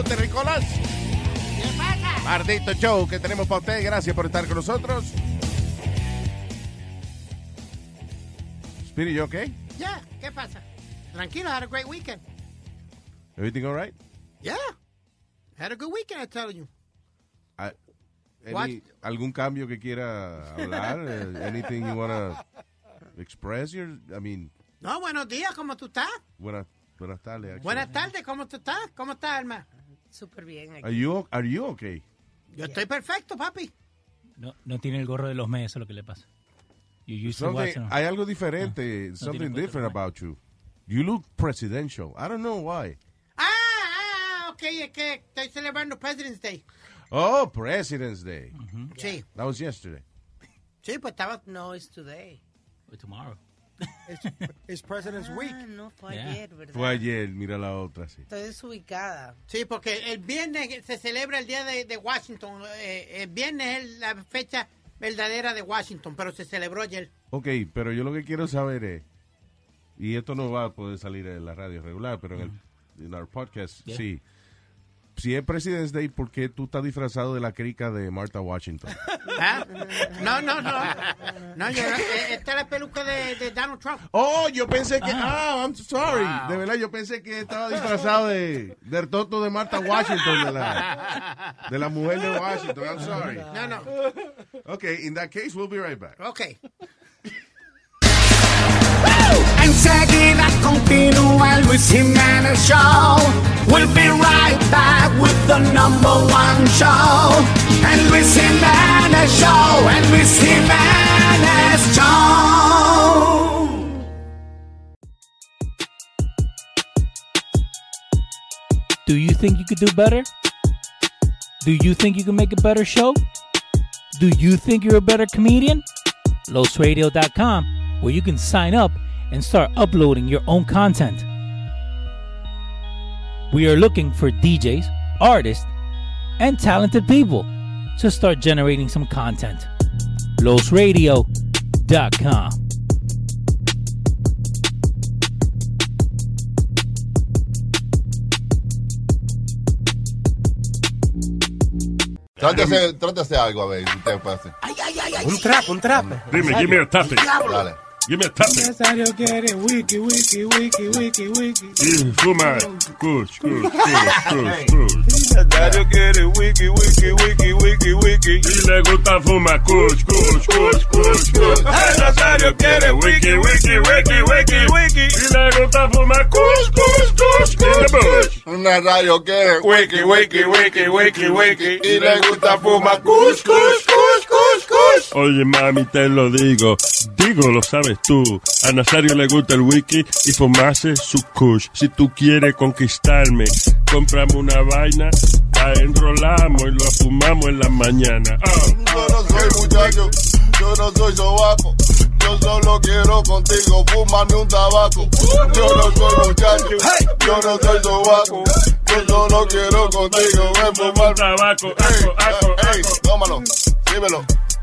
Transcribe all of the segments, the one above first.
Hello, Terricolas. Maldito show que tenemos para usted. Gracias por estar con nosotros. Spirit, you okay? Ya, ¿qué pasa? Tranquilo, had a great weekend. Everything all right? Yeah. Had a good weekend, I tell you. Ah, any-? ¿Algún cambio que quiera hablar? Eh, anything you wanna express? Your, I mean, No, buenos días, ¿cómo tú estás? buenas, buenas tardes. actually. Buenas tardes, ¿cómo tú estás? ¿Cómo estás, Alma? Súper bien. Are you, are you okay? Yo estoy perfecto, papi. No, no tiene el gorro de los meses, eso es lo que le pasa. You Something, hay algo diferente, no something tiene different about you. You look presidential. I don't know why. Ah, ah, ok, es que estoy celebrando President's Day. Oh, President's Day. Sí, That was yesterday. sí, pues estaba... No, it's today. Or tomorrow. Es President's Week. Ah, no, fue Yeah. ayer, ¿verdad? Fue ayer, mira la otra, sí. Estoy desubicada. Sí, porque el viernes se celebra el Día de, de Washington. Eh, el viernes es la fecha verdadera de Washington, pero se celebró ayer. Ok, pero yo lo que quiero saber es, y esto no va a poder salir en la radio regular, pero en el en our podcast, Yeah. sí. Si es President's Day, ¿por qué tú estás disfrazado de la crica de Martha Washington? ¿Ah? No, no, no. No, yo, eh, esta es la peluca de, de Donald Trump. Oh, yo pensé que, ah, I'm sorry. De verdad, yo pensé que estaba disfrazado de, del toto de Martha Washington, de la, de la mujer de Washington. I'm sorry. No, no. Okay, in that case, we'll be right back. Ok. Enseguida continúa Luis Jiménez Show. We'll be right back with the number one show. El Luis Jiménez Show. El Luis Jiménez Show. Do you think you could do better? Do you think you can make a better show? Do you think you're a better comedian? LosRadio.com, where you can sign up and start uploading your own content. We are looking for DJs, artists, and talented people to start generating some content. LosRadio.com. Trátese, trátese algo, a ver, si usted puede hacer. Un trap, un trap. Dime, give me a topic. Dale. Give me a topic. Nazario quiere wiki, wiki, wiki, wiki, wiki. Y fuma. Kush, kush, kush, kush, kush. Nazario quiere wiki, wiki, wiki, wiki, wiki. Y le gusta fumar. Kush, kush, kush, kush, kush. Nazario quiere wiki, wiki, wiki, wiki, wiki. Y le gusta fumar. Kush, kush, kush, in the bush. Una radio que Wiki, wiki, wiki, wiki, wiki. Y le gusta fumar kush, kush, kush, kush, kush. Oye, mami, te lo digo. Digo, lo sabes tú. A Nazario le gusta el wiki y fumarse su kush. Si tú quieres conquistarme, cómprame una vaina, la enrolamos y lo fumamos en la mañana. Ah. Yo no soy muchacho, yo no soy sobaco. Yo solo quiero contigo fumarme un tabaco. Yo no soy muchacho, yo no soy sobaco. Yo solo quiero contigo me fumar tabaco, Ey, ey, aco. tómalo, dímelo,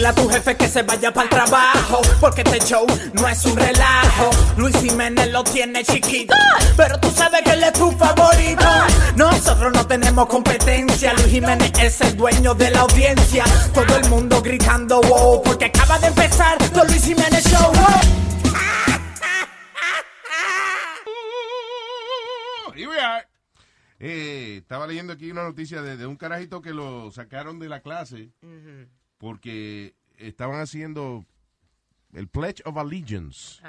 Dile a tu jefe que se vaya para el trabajo. Porque este show no es un relajo. Luis Jiménez lo tiene chiquito. Pero tú sabes que él es tu favorito. Nosotros no tenemos competencia. Luis Jiménez es el dueño de la audiencia. Todo el mundo gritando wow. Porque acaba de empezar The Luis Jiménez Show. Wow. Here we are. Eh, estaba leyendo aquí una noticia de, de un carajito que lo sacaron de la clase porque estaban haciendo el Pledge of Allegiance.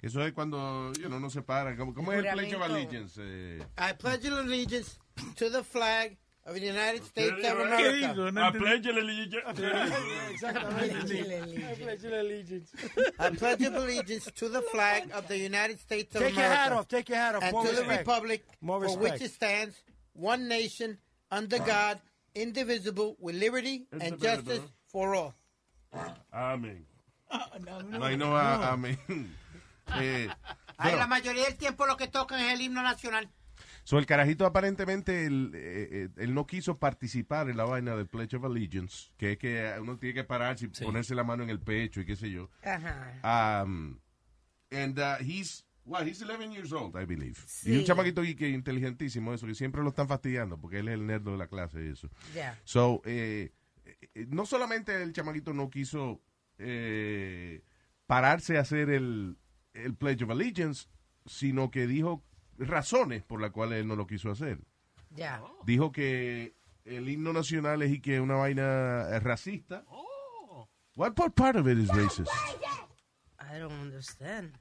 Que Eso es cuando you know, no se paran. ¿Cómo, cómo es el Pledge of. Allegiance? Eh, I pledge allegiance to the flag of the United States of ¿Qué America. digo? No entendí. Pledge I pledge allegiance to the flag of the United States of Take your America. hat off, take your hat off. And More to the respect. republic More for which it stands, one nation, under God, indivisible, with liberty and justice for all. Amén. no hay no a- amén. Eh, Ay, la mayoría del tiempo lo que tocan es el himno nacional. so el carajito aparentemente él, eh, eh, él no quiso participar en la vaina del Pledge of Allegiance, que es que uno tiene que pararse y ponerse la mano en el pecho y qué sé yo. Ajá. Um, and uh, he's, what, he's 11 years old, I believe. Y un chamaquito que, inteligentísimo, eso, que siempre lo están fastidiando porque él es el nerd de la clase y eso. Ya. So, eh, eh, no solamente el chamaquito no quiso eh, pararse a hacer el, el Pledge of Allegiance, sino que dijo razones por las cuales él no lo quiso hacer. Ya. Dijo que el himno nacional es y que una vaina eh, racista. What part, part of it is racist? I don't understand.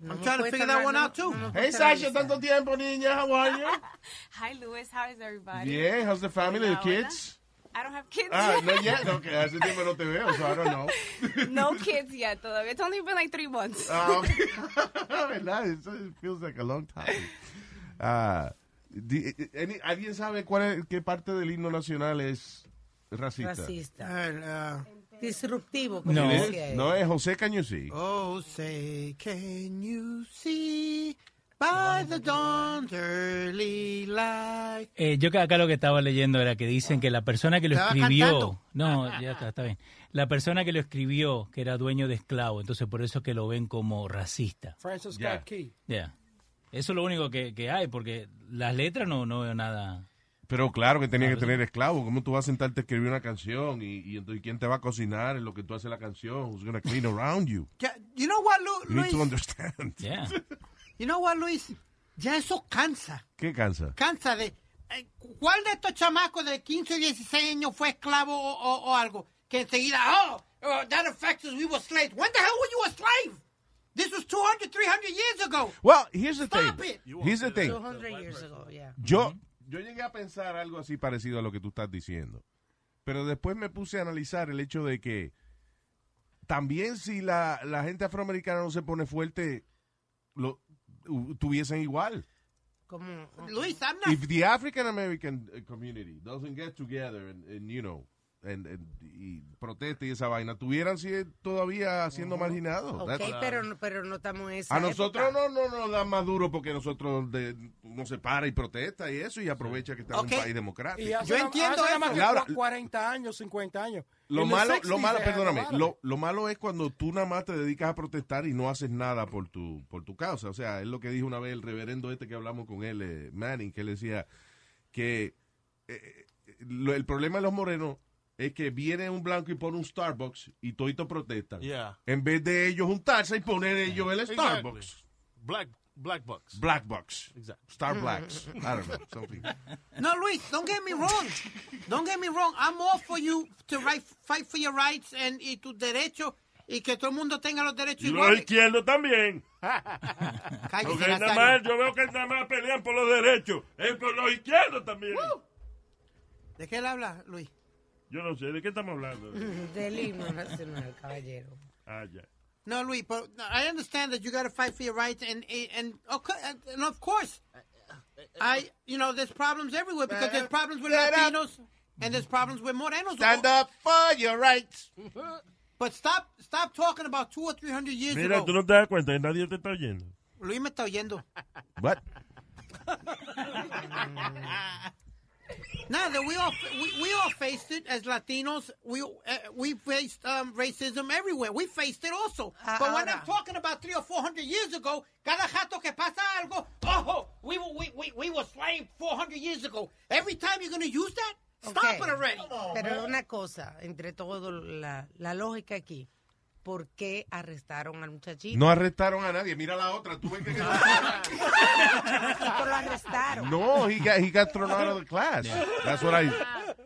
No I'm trying to figure that one out too. Hey, Sasha, tanto tiempo, niña. How are you? Hi, Louis. How is everybody? Bien, how's the family, the kids? I don't have kids Ah, yet. no yet. Okay, hace tiempo no te veo, so I don't know. no kids yet, todavía. It's only been like three months. Ah, okay. It feels like a long time. Ah, di- eh, any- ¿Alguien sabe cuál es, qué parte del himno nacional es racista? Racista. Disruptivo, como No, él. no es José Cañuzí. Oh, say, can you see by the dawn's early light? Eh, yo acá lo que estaba leyendo era que dicen que la persona que lo escribió, cantando. no, ya está, está bien. La persona que lo escribió, que era dueño de esclavo, entonces por eso que lo ven como racista. Francis Scott. Key. Ya. Eso es lo único que, que hay, porque las letras no, no veo nada. Pero claro que tenía que Claro, tener esclavo. ¿Cómo tú vas a sentarte a escribir una canción? Y, y entonces, ¿quién te va a cocinar en lo que tú haces la canción? Who's going to clean around you? Ya- You know what, Lu- You need to Luis? understand. Yeah. You know what, Luis? Ya eso cansa. ¿Qué cansa? Cansa de... eh, ¿Cuál de estos chamacos de 15 o 16 años fue esclavo o, o- o algo? Que enseguida, oh, oh, that affects us, we were slaves. When the hell were you a slave? This was 200, 300 years ago. Well, here's the Stop thing. it. Here's the thing. 200 years ago, yeah. Yo, yo llegué a pensar algo así parecido a lo que tú estás diciendo. Pero después me puse a analizar el hecho de que también si la, la gente afroamericana no se pone fuerte, lo tuviesen igual. Como, Luis, I'm not... If the African American community doesn't get together and, and, you know, and, and- y protesta y esa vaina, tuvieran si- todavía siendo marginados. Ok, That's- pero, no- pero no estamos en esa a nosotros época. no, no nos da más duro porque nosotros de, uno se para y protesta y eso y aprovecha que estamos Ok. en un país democrático. Y hace Yo entiendo hace más que Laura, cua- 40 años, 50 años. Lo malo, 60s lo malo, perdóname, lo, lo malo es cuando tú nada más te dedicas a protestar y no haces nada por tu, por tu causa. O sea, es lo que dijo una vez el reverendo este que hablamos con él, eh, Manning, que él decía que eh, lo- el problema de los morenos es que viene un blanco y pone un Starbucks y todito protesta. Yeah. En vez de ellos juntarse y poner ellos el Exactly. Starbucks. Black, black bucks. Black Bucks. Exactly. Star Blacks. I don't know. Something. No, Luis, don't get me wrong. Don't get me wrong. I'm all for you to right, fight for your rights and, y tus derechos y que todo el mundo tenga los derechos Y los iguales. izquierdos también. Cállese, Porque nada más, yo veo que nada más pelean por los derechos. Es por los izquierdos también. ¿De qué él habla, Luis? Yo no sé, ¿de qué estamos hablando? Del himno nacional, caballero. Ah, ya. No, Luis, but I understand that you got to fight for your rights, and and okay, and of course, I you know there's problems everywhere because there's problems with Latinos and there's problems with Morenos. Stand up for your rights. But stop stop talking about two or three hundred years Mira, ago. tú no te das cuenta que nadie te está oyendo. Luis me está oyendo. What? Now that we all we, we all faced it as Latinos, we uh, we faced um, racism everywhere. We faced it also. Ah, but when. I'm talking about three or four hundred years ago, cada jato que pasa algo, oh, we were we, we, we were slaves four hundred years ago. Every time you're gonna use that, stop Ok, it already. Pero una cosa, entre todo la, la lógica aquí, ¿por qué arrestaron al muchachito? No arrestaron a nadie. Mira la otra. ¿Tú ves que... Lo arrestaron. no, he got, he got thrown out of the class. That's what I...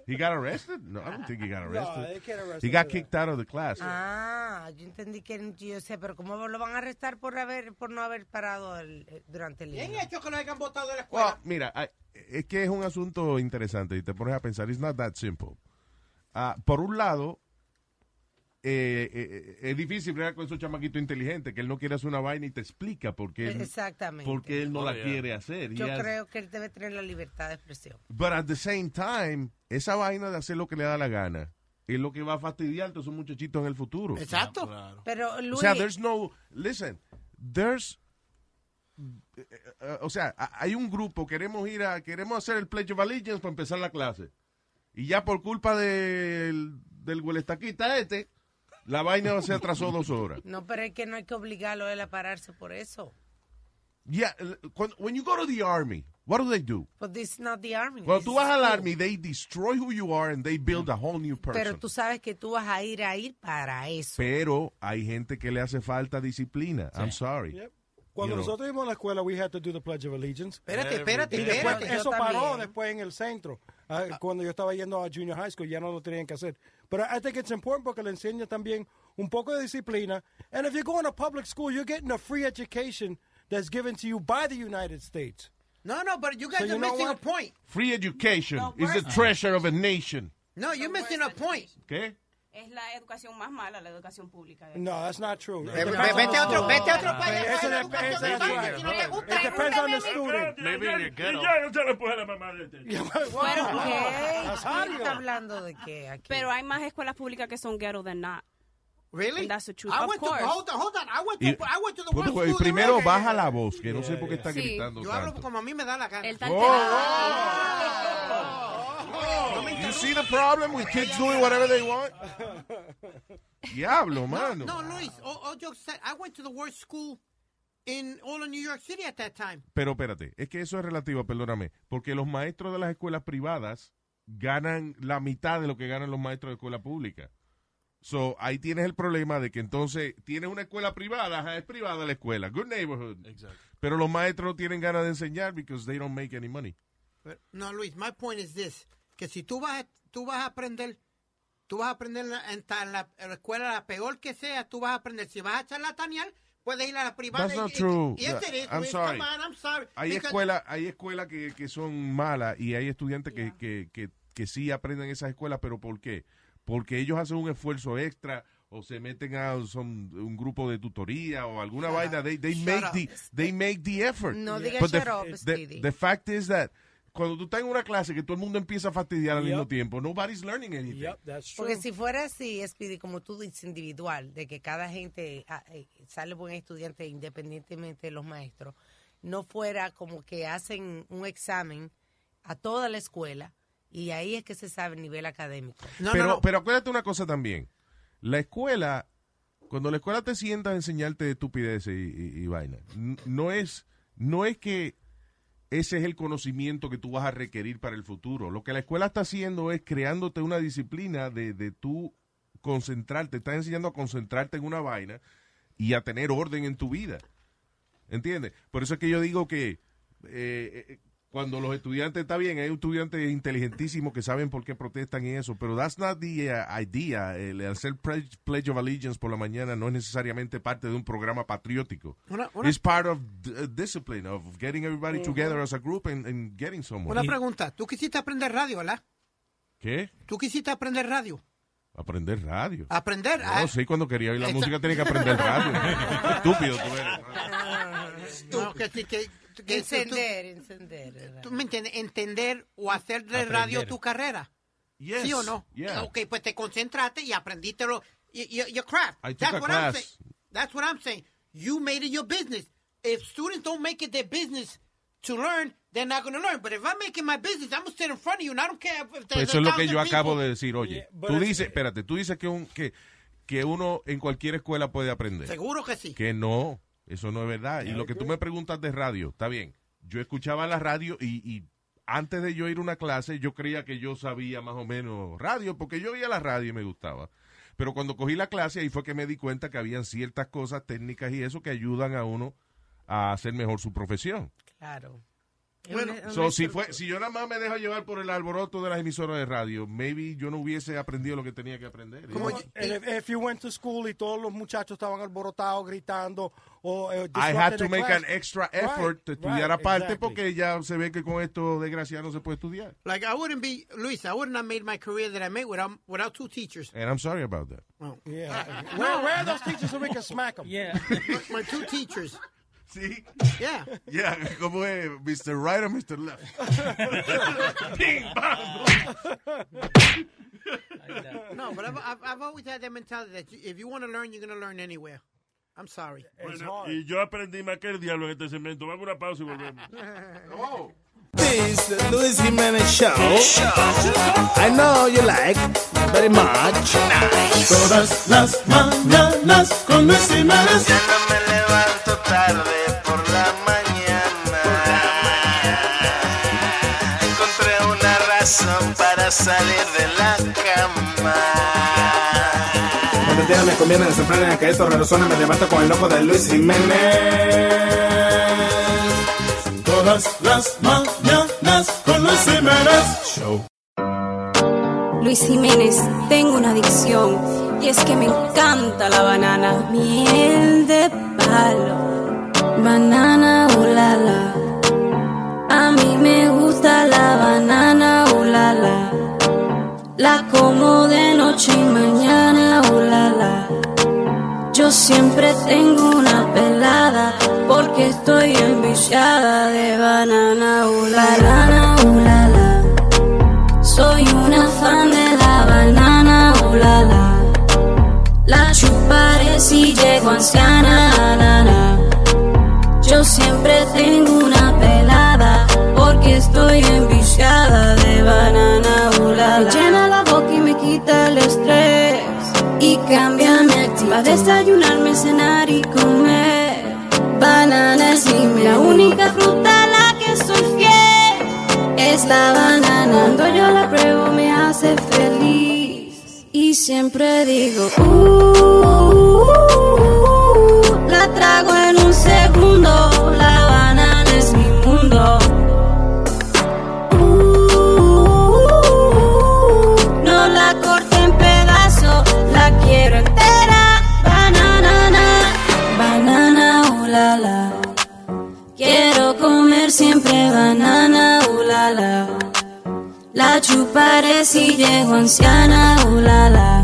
He got arrested? No, I don't think he got arrested. they can't arrest he got kicked out of the class. Ah, yo entendí que yo sé, pero ¿cómo lo van a arrestar por haber por no haber parado el- eh, durante el Bien himno? hecho que lo hayan votado de la Well, escuela. mira, I- es que es un asunto interesante y te pones a pensar, it's not that simple. Ah, por un lado, eh, eh, eh, es difícil bregar con esos chamaquitos inteligentes que él no quiere hacer una vaina y te explica por qué, él- Exactamente. por qué él no Oh, la yeah. quiere hacer. Yo has- creo que él debe tener la libertad de expresión. But at the same time, esa vaina de hacer lo que le da la gana es lo que va a fastidiar a todos esos muchachitos en el futuro. Exacto. Pero O Luis, sea, there's no, listen, there's, eh, o sea, a- hay un grupo, queremos ir a, queremos hacer el Pledge of Allegiance para empezar la clase. Y ya por culpa del, del huelestaquita este, la vaina se atrasó dos horas. no, pero es que no hay que obligarlo a él a pararse por eso. Yeah, when you go to the army, what do they do? But this is not the army. Cuando this tú vas al army, they destroy who you are and they build a whole new person. Pero tú sabes que tú vas a ir a ir para eso. Pero hay gente que le hace falta disciplina. I'm sorry. Yep. Cuando You know. nosotros íbamos a la escuela, we had to do the Pledge of Allegiance. Espérate, espérate, Y después, espérate. eso paró también. después en el centro. Ah, cuando yo estaba yendo a junior high school, ya no lo tenían que hacer. Pero I think it's important porque le enseña también un poco de disciplina. And if you're going to public school, you're getting a free education that's given to you by the United States. No, no, but you guys So you are know missing what? a point. Free education is the treasure of a nation. No, you're missing a point. ¿Qué? Es la educación más mala, la educación pública. No, that's not true. Ve- Vete a otro, vete a otro país. Eso de dep- eso educación. es right. Si no te gusta, It depends on the student. Maybe in your ghetto. Y ya no se le puede la mamá de este. ¿Pero qué? Nazario. ¿Quién está hablando de qué aquí? Pero hay más escuelas públicas que son ghetto than not. Really? That's the truth. I Of went to, course. hold on, hold on. I went to, Y, I went to the worst y school in primero baja la voz, que no sé por qué está Sí. gritando Yo hablo como a mí me da la gana. El tal You see the problem with kids doing whatever they want? Diablo, mano. No, Luis, all, all jokes aside, I went to the worst school in all of New York City at that time. Pero espérate, es que eso es relativo, perdóname, porque los maestros de las escuelas privadas ganan la mitad de lo que ganan los maestros de escuela pública. So, ahí tienes el problema de que entonces tienes una escuela privada, ajá, es privada la escuela, good neighborhood. Exactly. Pero los maestros no tienen ganas de enseñar because they don't make any money. But, no, Luis, my point is this, que si tú vas, a- tú vas a aprender, tú vas a aprender en la, en la- en la escuela, la peor que sea, tú vas a aprender. Si vas a charlatanear, puedes ir a la privada. That's y- not y- true. Yes, it is, I'm sorry. On, I'm sorry. Hay escuelas hay escuelas que, que son malas y hay estudiantes que, que, que, que sí aprenden en esas escuelas, pero ¿por qué? Porque ellos hacen un esfuerzo extra o se meten a son, un grupo de tutoría o alguna vaina. They, they Shut make up. the they make the effort. No digas the, up, the fact is that cuando tú estás en una clase que todo el mundo empieza a fastidiar al Yep. mismo tiempo, nobody's learning anything. Yep, that's true. Porque si fuera así, Speedy, como tú dices, individual, de que cada gente ah, eh, sale buen estudiante independientemente de los maestros, no fuera como que hacen un examen a toda la escuela y ahí es que se sabe el nivel académico. No, pero, no, no. pero acuérdate una cosa también. La escuela, cuando la escuela te sienta a enseñarte estupideces y, y- y vaina, no es, no es que ese es el conocimiento que tú vas a requerir para el futuro. Lo que la escuela está haciendo es creándote una disciplina de, de tú concentrarte, está enseñando a concentrarte en una vaina y a tener orden en tu vida. ¿Entiendes? Por eso es que yo digo que eh, eh, cuando los estudiantes, está bien, hay estudiantes inteligentísimos que saben por qué protestan y eso, pero that's not the uh, idea. El hacer pledge, of Allegiance por la mañana no es necesariamente parte de un programa patriótico. Una- una- It's part of d- discipline, of getting everybody together as a group and, and getting somewhere. Una pregunta. Tú quisiste aprender radio, ¿verdad? ¿Qué? Tú quisiste aprender radio. Aprender radio. Aprender. No, ah, sí, cuando quería oír la Esa- música tenía que aprender radio. Estúpido tú eres. no, que que, que Encender, encender. Tú, tú me entiendes, entender o hacer de radio Aprender. tu carrera. Yes, ¿Sí o no? yeah. Ok, pues te concentraste y aprendiste lo, y- y- your craft. I took That's a what I'm class. saying. That's what I'm saying. You made it your business. If students don't make it their business to learn, they're not going to learn. But if I'm making my business, I'm going to sit in front of you, and I don't care if Pues there's eso a es lo que yo acabo people. de decir, oye. Tú dices, espérate, tú dices que, un, que, que uno en cualquier escuela puede aprender. Seguro que sí. Que no, eso no es verdad. Y lo que tú me preguntas de radio, está bien. Yo escuchaba la radio y, y antes de yo ir a una clase, yo creía que yo sabía más o menos radio, porque yo oía la radio y me gustaba. Pero cuando cogí la clase, ahí fue que me di cuenta que habían ciertas cosas técnicas y eso que ayudan a uno a hacer mejor su profesión. Claro. Bueno, So, si fue, si yo nada más me dejo llevar por el alboroto de las emisoras de radio, maybe yo no hubiese aprendido lo que tenía que aprender. Como, and if, if you went to school y todos los muchachos estaban alborotados, gritando, o eh, I had to the make class. an extra Right, effort to estudiar right, aparte exactly. porque ya se ve que con esto desgraciado no se puede estudiar. Like I wouldn't be Luis. I wouldn't have made my career that I made without without two teachers. And I'm sorry about that. Oh. Yeah. where, where are those teachers so we can smack them? Yeah. my two teachers. Sí. Yeah. Yeah, como es Mr. Right or Mr. Left. Bing, No, but I've, I've, I've always had that mentality that you, if you want to learn, you're going to learn anywhere. I'm sorry. Bueno, y yo aprendí más que el diablo en este segmento. Vamos a una pausa y volvemos. This is the Luis Jimenez Show. I know you like very much. Todas las mañanas con Luis Jimenez. Ya no me levanto tarde por la mañana. Encontré una razón para salir de la cama. Cuando día me conviene de sorprender que esto resuena, me levanto con el loco de Luis Jiménez. Las mañanas con Luis Jiménez. Show. Luis Jiménez, tengo una adicción y es que me encanta la banana. Miel de palo, banana ulala. A mí me gusta la banana ulala. La como de noche y mañana. Yo siempre tengo una pelada porque estoy enviciada de banana ulala. Banana ulala. Soy una fan de la banana, ulala. La chuparé si llego anciana, nana. Yo siempre tengo una pelada porque estoy enviciada de banana, ulala. Me llena la boca y me quita el estrés y cambia actitud. Para desayunarme, cenar y comer. Banana es mi La única fruta a la que soy fiel es la banana. Cuando yo la pruebo me hace feliz. Y siempre digo, uh, la trago en siempre banana, ulala. La chuparé si llego anciana, ulala.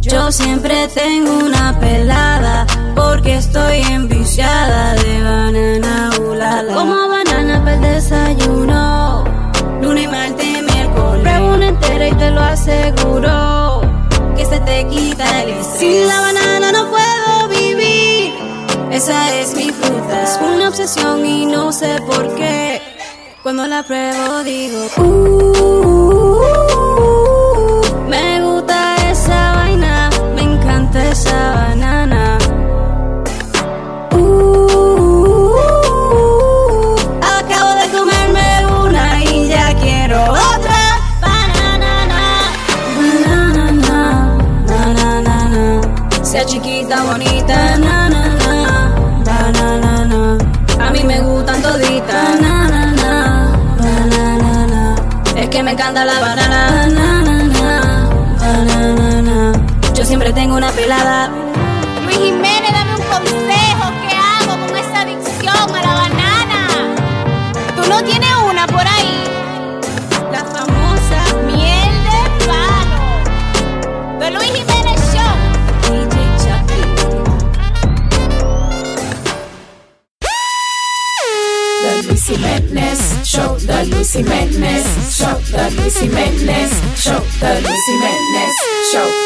Yo siempre tengo una pelada porque estoy enviciada de banana, ulala. Como banana para el desayuno, lunes, y martes, miércoles. Pruebo una entera y te lo aseguro que se te quita el. Sin la banana. Esa es mi fruta, es una obsesión y no sé por qué. Cuando la pruebo digo, uh, me gusta siempre tengo una pelada. Luis Jiménez, dame un consejo. ¿Qué hago con esa adicción a la banana? ¿Tú no tienes una por ahí? La famosa miel de palo. The Luis Jiménez Show. DJ. The Luis Jimenez Show, The Luis Jimenez Show, The Luis Jimenez Show, The Luis Jimenez Show.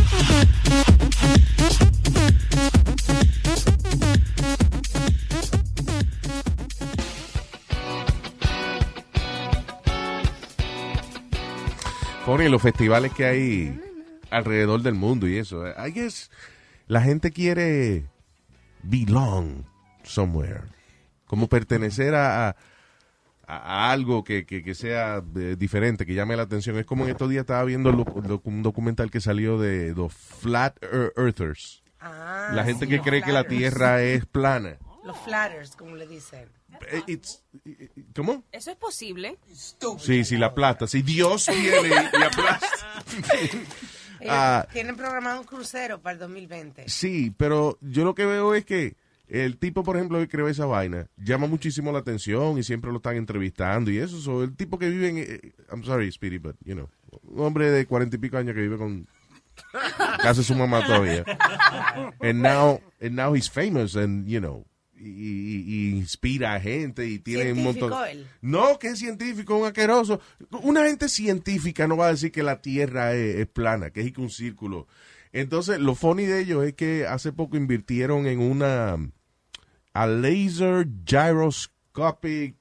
Funny, los festivales que hay alrededor del mundo y eso. I guess la gente quiere belong somewhere. Como pertenecer a, a- a algo que, que- que sea eh, diferente, que llame la atención. Es como en estos días estaba viendo lo- lo- un documental que salió de los Flat Ear- Earthers. la gente sí, que cree que la. Tierra es plana. Los flatters, como le dicen. Eh, it's- ¿Cómo? Eso es posible. Sí, sí, la aplasta. Si Dios viene y aplasta. Ah, tienen programado un crucero para el 2020. Sí, pero yo lo que veo es que el tipo, por ejemplo, que creó esa vaina, llama muchísimo la atención y siempre lo están entrevistando y eso. So, el tipo que vive en... eh, I'm sorry, Speedy, but, you know, un hombre de cuarenta y pico años que vive con casi su mamá todavía. And now, and now he's famous and, you know, y, inspira a gente y tiene un montón... No, que es científico, un asqueroso. Una gente científica no va a decir que la Tierra es, es plana, que es un círculo. Entonces, lo funny de ellos es que hace poco invirtieron en una a laser gyroscopic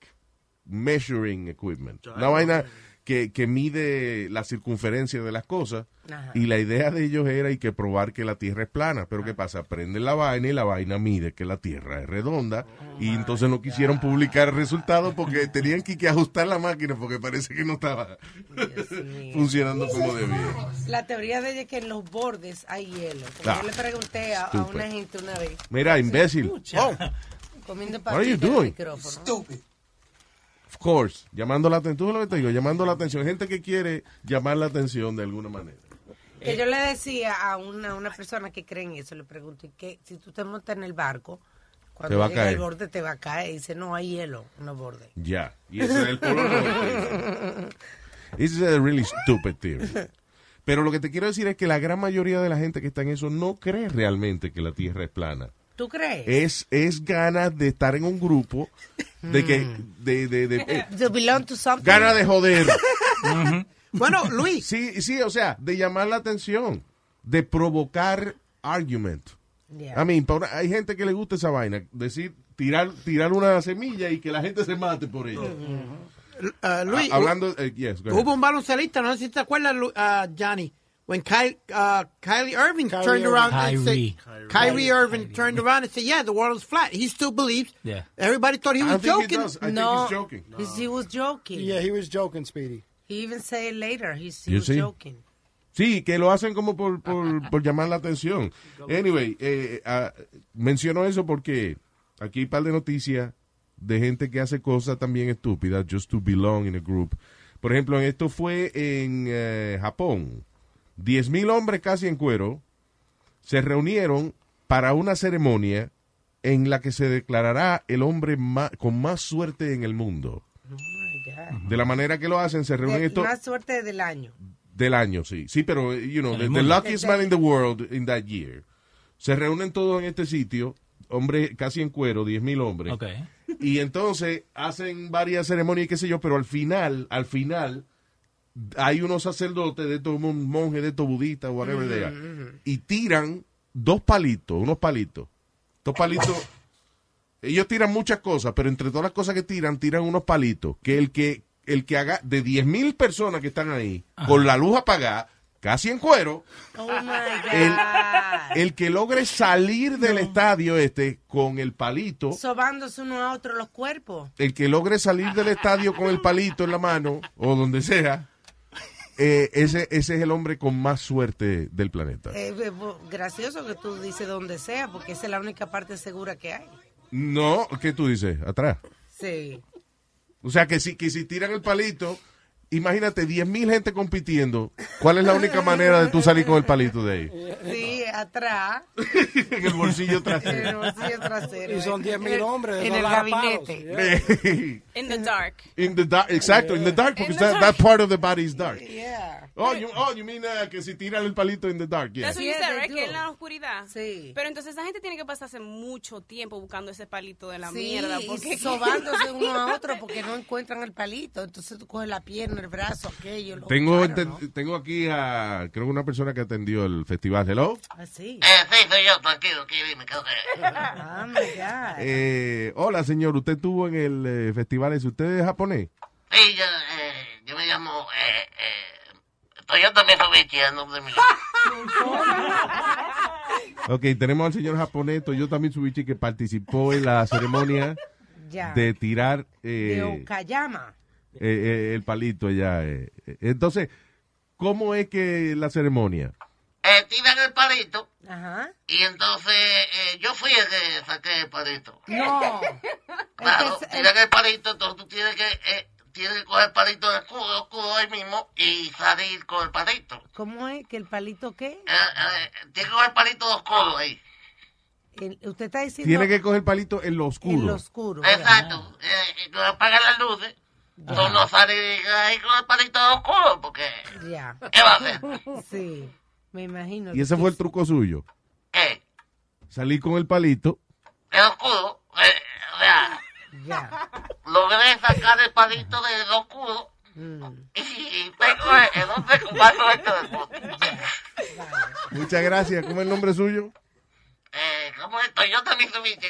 measuring equipment. Una vaina que, que mide la circunferencia de las cosas. Ajá. Y la idea de ellos era y que probar que la Tierra es plana. Pero ¿qué pasa? Prenden la vaina y la vaina mide que la Tierra es redonda. y entonces no quisieron publicar el resultado porque tenían que, que ajustar la máquina porque parece que no estaba funcionando como debía. La teoría de ella es que en los bordes hay hielo. Ah, yo le pregunté a, una gente una vez. Mira, imbécil. Oh, Comiendo What are you doing? Stupid. Of course. Llamando la atención. Lo que te digo, llamando la atención. Gente que quiere llamar la atención de alguna manera. Que yo le decía a una, una persona que cree en eso, le pregunto, ¿y qué? Si tú te montas en el barco, cuando Te va a llega caer. el borde te va a caer. Y dice, no, hay hielo en los bordes. Ya. Y ese es el polo norte. This is a really stupid theory. Pero lo que te quiero decir es que la gran mayoría de la gente que está en eso no cree realmente que la Tierra es plana. ¿Tú crees? Es, es ganas de estar en un grupo, de que, de, de, de- eh, To belong to something. ganas de joder. Bueno, Luis. Sí, sí, o sea, de llamar la atención, de provocar argument. Yeah. I mean, hay gente que le gusta esa vaina, decir, tirar, tirar una semilla y que la gente se mate por ella. Uh, Luis, Ah, hablando, eh, yes, go ahead. hubo un baloncelista, no sé si te acuerdas, Lu- uh, Johnny, when Ky- uh, Kylie Irving Kyrie turned Irving. around and said, Kyrie. Kyrie Irving turned around and said, yeah, the world is flat. He still believes. Yeah. Everybody thought he I was think he joking. does. I think no, he's joking. he's- he was joking. Yeah, he was joking, Speedy. He even said it later. He's, he You was see? joking. Sí, que lo hacen como por, por, por llamar la atención. Anyway, eh, ah, menciono eso porque aquí hay un par de noticias de gente que hace cosas también estúpidas just to belong in a group. Por ejemplo, esto fue en eh, Japón. 10.000 hombres casi en cuero se reunieron para una ceremonia en la que se declarará el hombre ma- con más suerte en el mundo. De la manera que lo hacen, se reúnen estos más suerte del año. del año, sí. Sí, pero, you know, the, luckiest man in the world in that year. Se reúnen todos en este sitio, hombres casi en cuero, 10 mil hombres. Ok. Y entonces hacen varias ceremonias y qué sé yo, pero al final, al final, hay unos sacerdotes de estos mon- monjes, de estos budistas, whatever they are, y tiran dos palitos, unos palitos. Dos palitos. Ellos tiran muchas cosas, pero entre todas las cosas que tiran, tiran unos palitos. Que el que, el que haga, de 10 mil personas que están ahí, con la luz apagada, casi en cuero, Oh el, el que logre salir del estadio este con el palito, Sobándose uno a otro los cuerpos. el que logre salir del estadio con el palito en la mano, o donde sea, eh, ese, ese es el hombre con más suerte del planeta. Eh, eh, gracioso que tú dices donde sea, porque esa es la única parte segura que hay. No, ¿qué tú dices? Atrás. Sí. O sea, que si, que si tiran el palito, imagínate 10 mil gente compitiendo, ¿cuál es la única manera de tú salir con el palito de ahí? Sí, Atrás. en el bolsillo En el trasero. bolsillo trasero. Y son eh. 10.000 En- hombres, En el gabinete. In the dark. In the dark, exacto, in the dark, the that, dark. that part of the body is dark. Yeah. Oh, you, oh, you mean uh, que si tiran el palito in the dark, yeah. That's what you said, right? Que en la oscuridad. Sí. Pero entonces esa gente tiene que pasarse mucho tiempo buscando ese palito de la Sí, mierda. Porque sobándose uno a otro porque no encuentran el palito. Entonces tú coges la pierna, el brazo, aquello. Lo Tengo, claro, enten- tengo aquí a, creo que una persona que atendió el festival. Hello. ¿no? Así. Eh, sí, soy yo, tranquilo, aquí dime, ¿qué es Ah, my God. Eh, hola, señor. ¿Usted estuvo en el eh, festival ese? ¿Usted es japonés? Sí, yo, eh, yo me llamo, eh, eh, El nombre mío. Ok, tenemos al señor japonés Toyota Mitsubishi que participó en la ceremonia Ya. de tirar De eh, Okayama. eh, eh, el palito allá. eh. Entonces, ¿cómo es que la ceremonia? Eh, tiran el palito Ajá. y entonces eh, yo fui el que saqué el palito. No. Claro, tiran el palito, entonces tú tienes que, tienes que coger el palito del escudo, escudo ahí mismo y salir con el palito. ¿Cómo es que el palito qué? Eh, eh, tienes que coger el palito de oscuro ahí. El- usted está diciendo Tiene que coger el palito en lo oscuro. en lo oscuro. Exacto. Eh, apagan las luces, tú no sales ahí con el palito de oscuro porque... Ya. ¿Qué va a hacer? Sí, me imagino. Y ese fue el truco suyo. ¿Qué? Salir con el palito. El oscuro, eh, o sea, Ya. logré sacar el palito del oscuro Mm. y tengo el hombre más suelto del mundo. Muchas gracias. ¿Cómo es el nombre suyo? Eh, ¿Cómo es? Toyota Mitsubishi.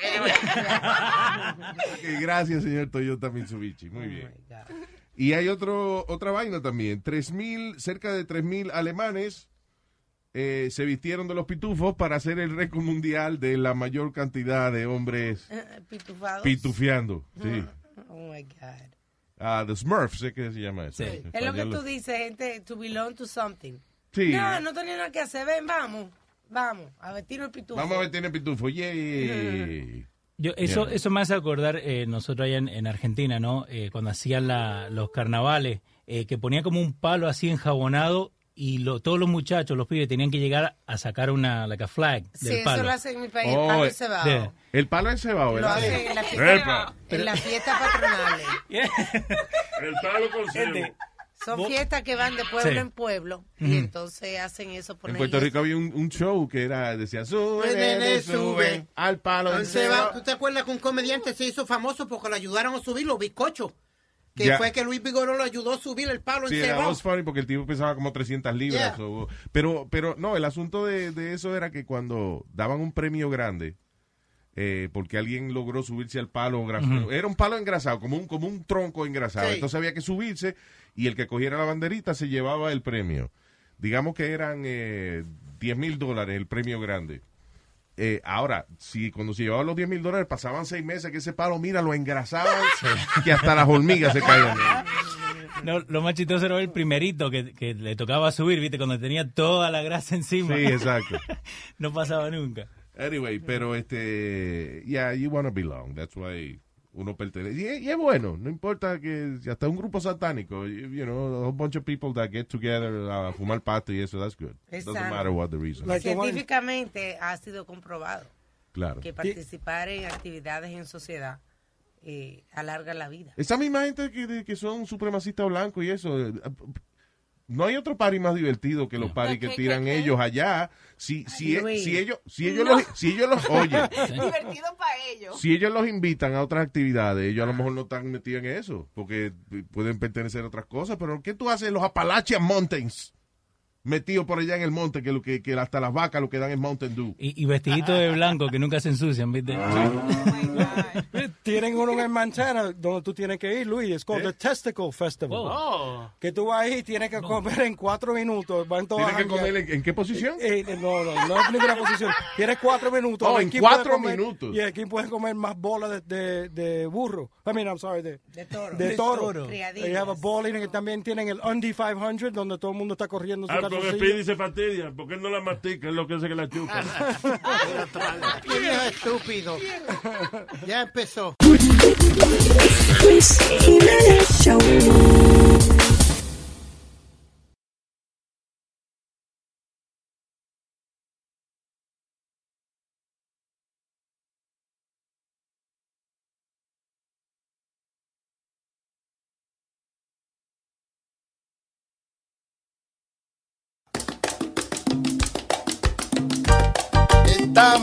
gracias, señor Toyota Mitsubishi. Oh Muy bien. Y hay otro, otra vaina también. 3.000, cerca de 3.000 alemanes eh, se vistieron de los pitufos para hacer el récord mundial de la mayor cantidad de hombres Eh, Pitufados. pitufiando. Sí. Oh my God. Ah, the Smurfs, sé que se llama eso. Es lo que tú dices, gente, to belong to something. Sí. No, no tenía nada que hacer. Ven, vamos. Vamos, a vestirnos el pitufo. Vamos a ver, tiene pitufo. Yay. Yo, eso, Yeah. eso me hace acordar eh, nosotros allá en, en Argentina, ¿no? Eh, cuando hacían la- los carnavales, eh, que ponía como un palo así enjabonado y lo- todos los muchachos, los pibes, tenían que llegar a sacar una, like a flag Sí, del eso palo. lo hacen en mi país, Oh, el palo eh, encebado. de- El palo encebado, Lo ¿verdad? hacen en la fiesta, en la fiesta patronales. El palo con cebo. Son fiestas que van de pueblo Sí. en pueblo y entonces hacen eso. En ponen Puerto eso. Rico había un, un show que era, decía, sube, Sube, nene, al palo Entonces, va- encebado. ¿Tú te acuerdas que un comediante se hizo famoso porque lo ayudaron a subir los bizcochos? Que Ya. fue que Luis Vigoró lo ayudó a subir el palo Sí, en was funny porque el tipo pesaba como 300 libras. Yeah. o- pero, pero no, el asunto de, de eso era que cuando daban un premio grande, eh, porque alguien logró subirse al palo, era un palo engrasado, como un, como un tronco engrasado. Sí. Entonces había que subirse y el que cogiera la banderita se llevaba el premio. Digamos que eran eh, 10 mil dólares el premio grande. Eh, ahora, si cuando se llevaban los 10 mil dólares pasaban seis meses que ese palo, mira, lo engrasaban que hasta las hormigas se caían. No, lo más chistoso era el primerito que, que le tocaba subir, ¿viste? Cuando tenía toda la grasa encima. Sí, exacto. no pasaba nunca. Anyway, pero este, yeah, you wanna belong. That's why uno pertenece. Y, es- y es bueno, no importa que si hasta un grupo satánico, you, know, a whole bunch of people that get together a fumar pasto y eso, that's good. Es Doesn't matter what the reason. Científicamente ha sido comprobado Claro. que participar en actividades en sociedad eh, alarga la vida. Esa misma gente que, que son supremacistas blancos y eso, eh, no hay otro party más divertido que los parties que ¿Qué, qué, tiran ellos allá. Si, si, Luis. si ellos, si ellos No. los, si ellos los, oye, Divertido para ellos. Si ellos los invitan a otras actividades, ellos a lo mejor no están metidos en eso, porque pueden pertenecer a otras cosas, pero ¿qué tú haces en los Appalachian Mountains? Metidos por allá en el monte, que, lo que, que hasta las vacas lo que dan es Mountain Dew. Y, y vestidito de blanco que nunca se ensucian, ¿viste? Tienen uno en Montana donde tú tienes que ir, Luis. Es called the Testicle Festival. Oh. Que tú vas ahí tienes que comer en cuatro minutos. Van todos ¿Tienes que comer en, en qué posición? Eh, eh, no, no, no es ninguna posición. Tienes cuatro minutos. Oh, en cuatro comer- minutos. Y aquí puedes comer más bolas de, de, de burro. I mean, I'm sorry, de, De toro. de De toro. toro. They have a bowling y también tienen el Undy 500 donde todo el mundo está corriendo en su Ah, con. Speedy se fastidia, porque él no la mastica, es lo que hace que la chupa. Viejo estúpido. Ya empezó. Luis Jiménez Show.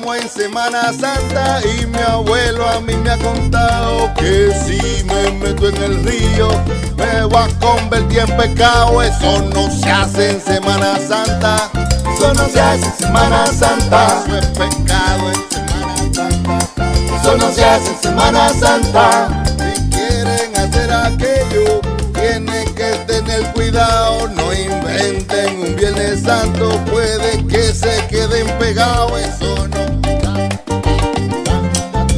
En Semana Santa y mi abuelo a mí me ha contado que si me meto en el río me voy a convertir en pecado. Eso no se hace en Semana Santa. Eso no se hace en Semana Santa. Eso es pecado en Semana Santa. Eso no se hace en Semana Santa. Si quieren hacer aquello, cuidado. No inventen un Viernes Santo, puede que se queden pegados. Eso no.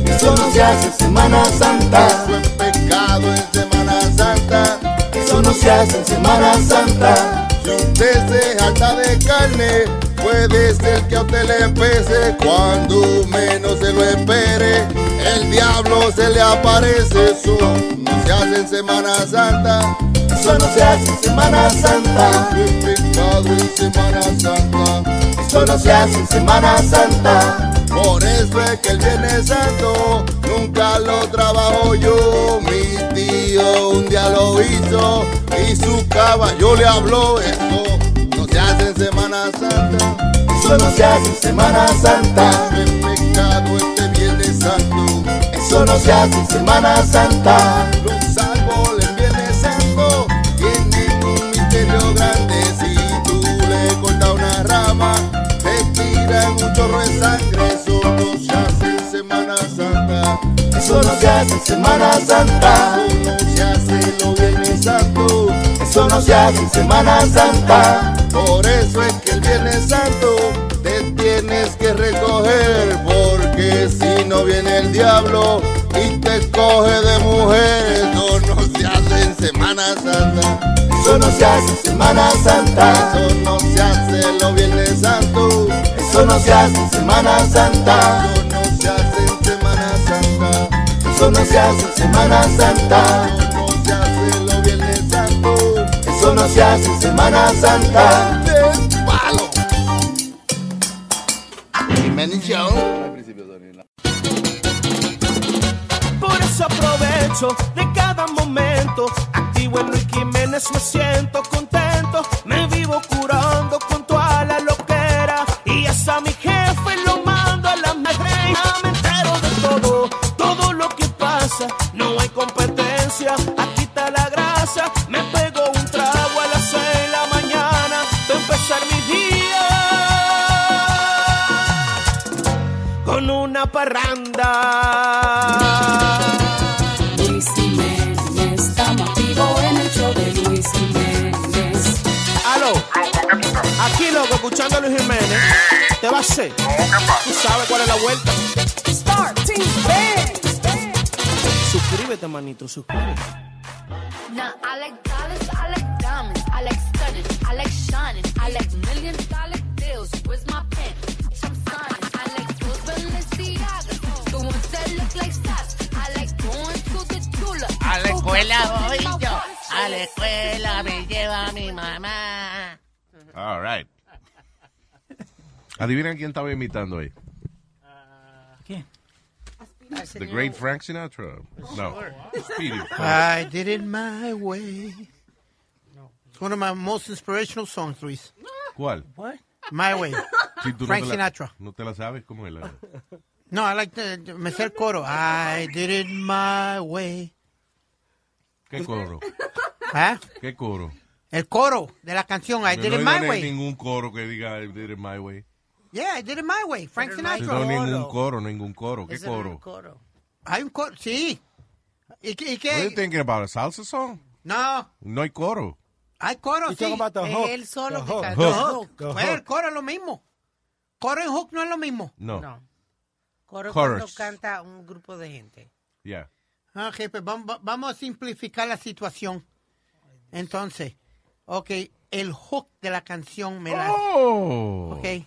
Eso no se hace en Semana Santa. Eso es pecado en Semana Santa. Eso no se hace en Semana Santa. Si usted se jata de carne, puede ser que a usted le pese cuando menos se lo espere. El diablo se le aparece, eso no se hace en Semana Santa. Eso no se hace en Semana Santa. Es pecado en Semana Santa. Eso no se hace en Semana Santa. Por eso es que el Viernes Santo nunca lo trabajo yo. Mi tío un día lo hizo y su caballo le habló. Esto no se hace en Semana Santa. Eso no se hace en Semana Santa. Es pecado este Viernes Santo. Eso no se hace en Semana Santa. Eso no se hace Semana Santa. Se hace los Viernes Santo. Eso no se hace Semana Santa. Por eso es que el Viernes Santo te tienes que recoger. Porque si no viene el diablo y te coge de mujer, eso no se hace en Semana Santa. Eso no se hace Semana Santa. Eso no se hace los Viernes Santo. Eso no se hace en Semana Santa. Eso no se hace en Semana Santa. Eso no se hace los Viernes Santo. Eso no se hace en Semana Santa. Palo. Por eso aprovecho de cada momento. Activo en Luis Jiménez, me siento contento. ¿Tú sabes cuál es la vuelta? Start Team Band. Suscríbete, manito, suscríbete. Now I like dollars, I like diamonds, I like stunning, I like shining, I like million dollar deals. Where's my pen? I'm signing. I like those Balenciagas, the ones that look like stars. I like going to the julep. A la escuela voy yo, a la escuela me lleva mi mamá. All right. Adivinen quién estaba imitando ahí. ¿Quién? The great Frank Sinatra. No. Speedy. I did it my way. It's one of my most inspirational songs, Luis. ¿Cuál? What? My Way. Si tú no Frank la- Sinatra. No te la sabes cómo es la. No, I like the, me sé el coro. I did it my way. ¿Qué coro? ¿Ah? ¿Qué coro? El coro de la canción I No did it hay my way. ningún coro que diga I did it my way. Yeah, I did it my way. Frank Sinatra. No, ningún coro, ningún coro. ¿Qué coro? Hay un coro, sí. ¿Y, qué- What are you thinking about? A salsa song? No, No hay coro. hay coro, sí. Es él solo que canta. Hook. Pues, el coro es lo mismo. Coro y hook no es lo mismo. No. No. Coro Chorus. cuando canta un grupo de gente. Yeah. Ah, jefe, vamos, va- vamos a simplificar la situación. Entonces, ok, el hook de la canción me la... Oh. Ok.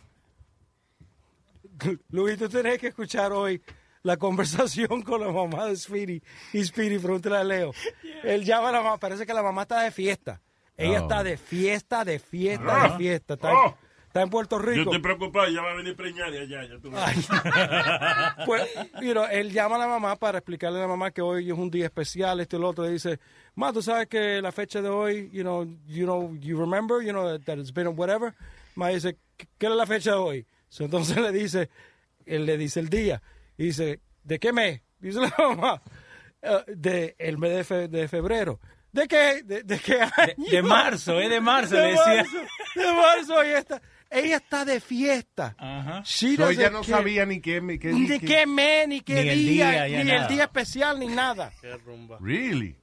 Luis, tú tenés que escuchar hoy la conversación con la mamá de Speedy. Y Speedy, pregúntale a Leo. Él llama a la mamá, parece que la mamá está de fiesta. Ella Oh. está de fiesta, de fiesta, Ah. de fiesta. Está, Oh. está en Puerto Yo Rico. estoy preocupado, ya va a venir preñada allá. Ya tú ves. Pues, you know, él llama a la mamá para explicarle a la mamá que hoy es un día especial, esto y lo otro. Y dice, ma, tú sabes que la fecha de hoy, you know, you know, you remember, you know, that, that it's been whatever. Ma dice, "¿Qué- ¿qué es la fecha de hoy? So, entonces le dice, él le dice el día. Y dice, ¿de qué mes? Dice la mamá, "Eh, de el mes de, fe- de febrero. ¿De qué? ¿De, de qué año? de marzo, es de marzo, De le decía. marzo, de marzo, ella está, ella está de fiesta. She So, ella no care. sabía ni qué, ni qué, Ni qué mes, ni qué Ni día, ni el nada. día especial, ni nada. Really?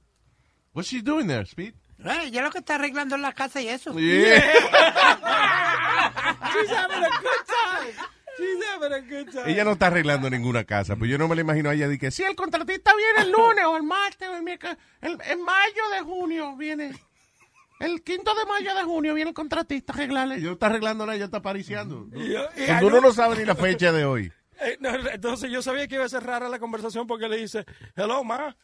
What's she doing there, Speed? Ya lo que está arreglando en la casa y eso. Yeah. She's having a good time. She's having a good time. Ella no está arreglando ninguna casa, pues yo no me la imagino a ella de que si el contratista viene el lunes o el martes o el miércoles, el, en mayo de junio viene, el quinto de mayo de junio viene el contratista a arreglarle. Yo no está arreglando nada, ella está pariciando. Y yo- y Cuando uno no sabe ni la fecha de hoy. Eh, no, entonces yo sabía que iba a ser rara la conversación porque le dice, hello, ma,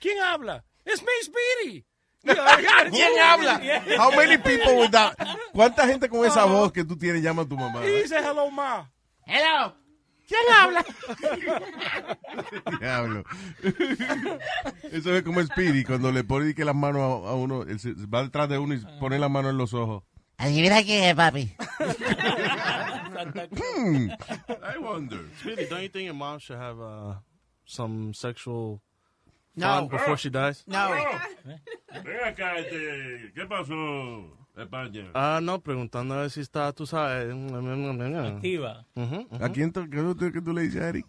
¿quién habla? Es me, Speedy. ¿Quién habla? How many people with that? ¿Cuánta gente con esa voz que tú tienes llama a tu mamá? Y dice, hello, ma. Hello. ¿Quién habla? Diablo. Eso es como Speedy, cuando le pone que las manos a, a uno, él se- va detrás de uno y pone la mano en los ojos. Adivina quién es, papi. Hmm. I wonder. Speedy, don't you think your mom should have uh, some sexual No. before she dies? No. Ven acá, este, ¿qué pasó, España? Ah, no, preguntando a ver si está, tú sabes. Activa. Ujú, ujú. ¿A quién tú, qué tú- qué tú le dices Eric?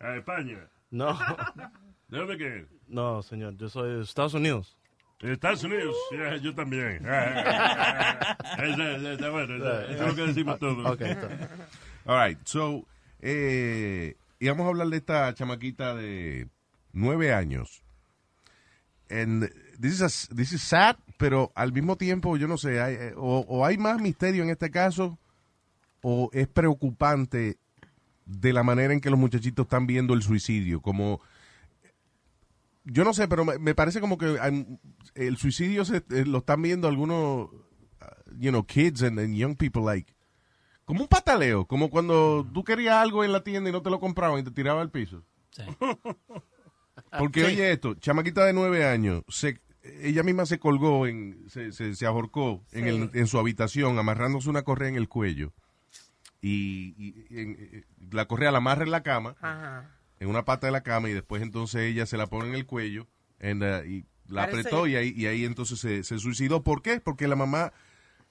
A España. No. ¿De dónde qué? No, señor, yo soy de Estados Unidos. Estados Unidos, Yeah, yo también. Esa- bueno, Eso es lo que decimos todos. Ok, está. All right, so, eh, íbamos a hablar de esta chamaquita de nueve años. And this is, a- this is sad, pero al mismo tiempo, yo no sé, hay, eh, o, o hay más misterio en este caso, o es preocupante de la manera en que los muchachitos están viendo el suicidio, como yo no sé, pero me, me parece como que el suicidio se, eh, lo están viendo algunos, you know, kids and, and young people like, como un pataleo, como cuando tú querías algo en la tienda y no te lo compraban y te tiraba al piso. Porque Sí. oye esto, chamaquita de nueve años, se, ella misma se colgó, en, se, se, se ahorcó en, el- en su habitación amarrándose una correa en el cuello y, y- y en- eh, la correa la amarra en la cama Ajá. en una pata de la cama y después entonces ella se la pone en el cuello and, uh, y la Parece- apretó y ahí, y ahí entonces se, se suicidó. ¿Por qué? Porque la mamá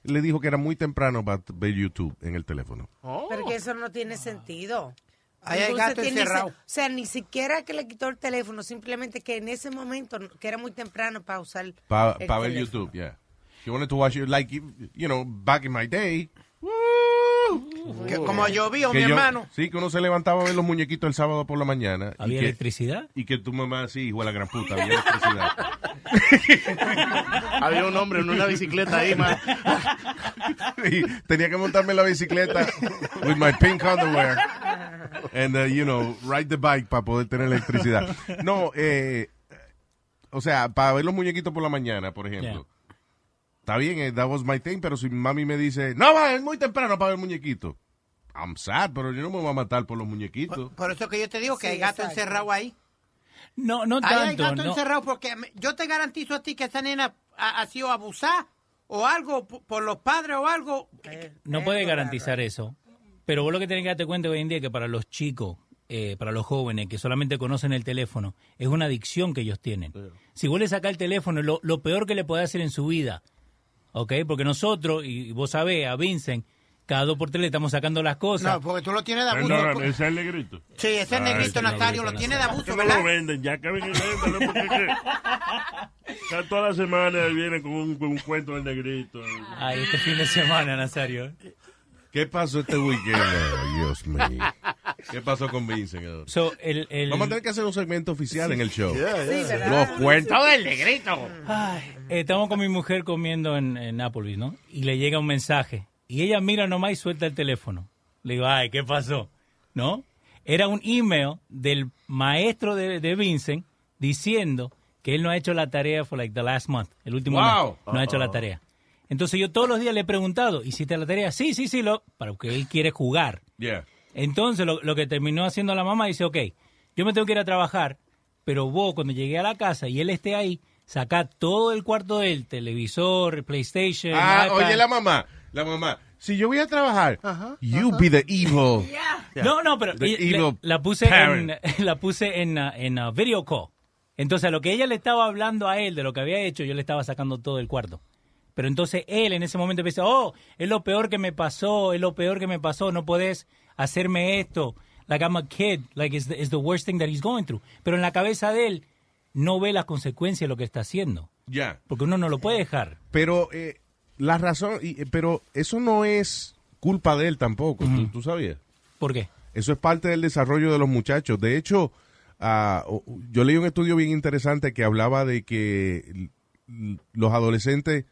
le dijo que era muy temprano para ver YouTube en el teléfono. Pero que eso no tiene sentido. Ahí hay Entonces gato encerrado. se- O sea, ni siquiera que le quitó el teléfono, simplemente que en ese momento, que era muy temprano para usar Para el ver. YouTube, yeah. She wanted to watch it, like, you you know, back in my day. Que como que mi yo- hermano. Sí, que uno se levantaba a ver los muñequitos el sábado por la mañana. y ¿Había que- electricidad? Y que tu mamá, sí, hijo de la gran puta, había electricidad. Había un hombre en una bicicleta ahí, man. y tenía que montarme en la bicicleta with my pink underwear and uh, you know ride the bike para poder tener electricidad no eh, o sea para ver los muñequitos por la mañana por ejemplo está bien eh, that was my thing pero si mami me dice no va es muy temprano para ver muñequitos I'm sad pero yo no me voy a matar por los muñequitos Por eso que yo te digo que Sí, hay gato exacto. encerrado ahí. No, no Ahí hay tanto. gato no. encerrado porque yo te garantizo a ti que esa nena ha, ha sido abusada o algo por los padres o algo. No puede garantizar eso. Pero vos lo que tenés que darte cuenta hoy en día es que para los chicos, eh, para los jóvenes que solamente conocen el teléfono, es una adicción que ellos tienen. Si vos le sacás el teléfono, lo, lo peor que le puede hacer en su vida. ¿Ok? Porque nosotros, y vos sabés, a Vincent, cada dos por tres le estamos sacando las cosas. No, porque tú lo tienes de abuso. Perdóname, ese es el negrito. Sí, ese Ah, negrito Nazario lo tiene de abuso, Que no ¿verdad? lo venden, ya caben y véndalo, porque es que ya toda la semana viene con un, con un cuento del negrito. Ay, este fin de semana, Nazario. ¿Qué pasó este weekend Oh, Dios mío ¿qué pasó con Vincent ahora? So, el, el- vamos a tener que hacer un segmento oficial en el show ¿verdad? los cuentos del negrito. Ay, eh, estamos con mi mujer comiendo en, en Applebee's, ¿no? Y le llega un mensaje. Y ella mira nomás y suelta el teléfono. Le digo, ay, ¿qué pasó? ¿No? Era un email del maestro de, de Vincent diciendo que él no ha hecho la tarea for like the last month, el último Wow. mes. No ha hecho la tarea. Entonces yo todos los días le he preguntado, ¿hiciste la tarea? Sí, sí, sí, lo, para que él quiere jugar. yeah Entonces lo, lo que terminó haciendo la mamá dice, ok, yo me tengo que ir a trabajar, pero vos cuando llegué a la casa y él esté ahí, saca todo el cuarto del televisor, el PlayStation. Ah, iPad. oye la mamá, la mamá. Si yo voy a trabajar, you be the evil No, no, pero y- le- la puse en, la puse en, uh, en uh, video call. Entonces, a lo que ella le estaba hablando a él de lo que había hecho, yo le estaba sacando todo el cuarto. Pero entonces él en ese momento pensó, oh, es lo peor que me pasó, es lo peor que me pasó, no puedes hacerme esto. Like I'm a kid, like it's the, it's the worst thing that he's going through. Pero en la cabeza de él no ve las consecuencias de lo que está haciendo. Ya. Porque uno no lo puede dejar. Pero eh, la razón, y- eh, pero eso no es culpa de él tampoco, ¿tú, tú sabías? ¿Por qué? Eso es parte del desarrollo de los muchachos. De hecho, o- yo leí un estudio bien interesante que hablaba de que los adolescentes,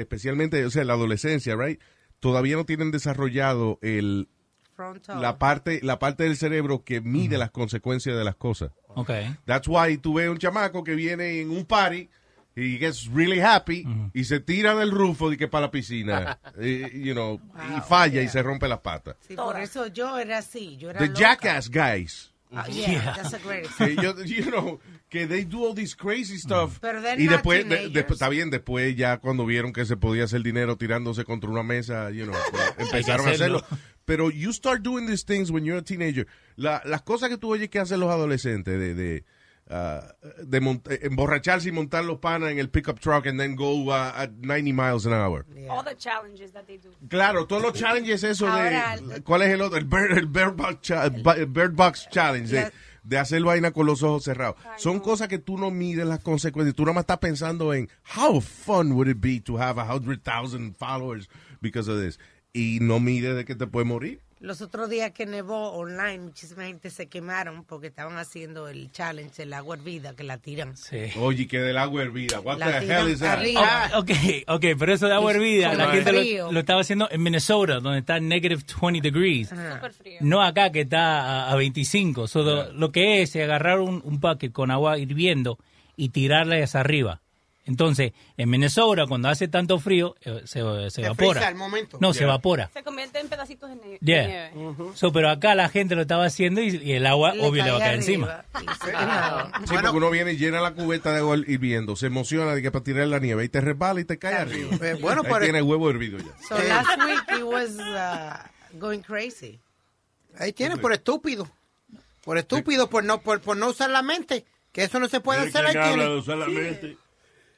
especialmente, o sea, la adolescencia, right, todavía no tienen desarrollado el Frontal. la parte la parte del cerebro que mide las consecuencias de las cosas. Ok. That's why tú ves un chamaco que viene en un party y gets really happy y se tira del rufo y que para la piscina, eh, you know, y falla y se rompe las patas. Sí, por eso yo era así. Yo era The loca. jackass guys. Ah, yeah, that's a great Que yo- you know, que they do all this crazy stuff. Pero y después, de- después- está bien, después ya cuando vieron que se podía hacer dinero tirándose contra una mesa, you know, pues, empezaron a hacerlo. hacerlo. Pero you start doing these things when you're a teenager. La- las cosas que tú oyes que hacen los adolescentes de, de, ah, de emborracharse y montar los panas en el pickup truck and then go uh, at 90 miles an hour. All the challenges that they do. Claro, todos los challenges eso Ahora- de ¿cuál es el otro? El Bird, el Bird Box, cha- el Bird Box Challenge La- de hacer vaina con los ojos cerrados. Son cosas que tú no mides las consecuencias. Tú nada más estás pensando en how fun would it be to have a hundred thousand followers because of this y no mides de que te puede morir. Los otros días que nevó online, muchísima gente se quemaron porque estaban haciendo el challenge, el agua hervida, que la tiran. Oye, que del agua hervida. What La the tiran hell is that? arriba. Oh, ok, ok, pero eso de agua hervida, la gente frío. lo, lo estaba haciendo en Minnesota, donde está negative 20 degrees. Ajá. No acá, que está a, a 25. So, lo- Lo que es es agarrar un, un bucket con agua hirviendo y tirarla hacia arriba. Entonces, en Minnesota, cuando hace tanto frío, eh, se, se Se evapora. al momento. No, se evapora. Se convierte en pedacitos de, Yeah. nieve. So, pero acá la gente lo estaba haciendo y, y el agua, Le obvio, le va a cae caer encima. Sí, porque uno viene y llena la cubeta de agua hirviendo, se emociona de que para tirar la nieve y te resbala y te cae arriba. Eh, bueno, Ahí pero- tiene huevo hervido ya. So last week it was uh, going crazy. Ahí tienen, por estúpido. Por estúpido, por no, por, por no usar la mente. Que eso no se puede hacer. Ahí ¿Quién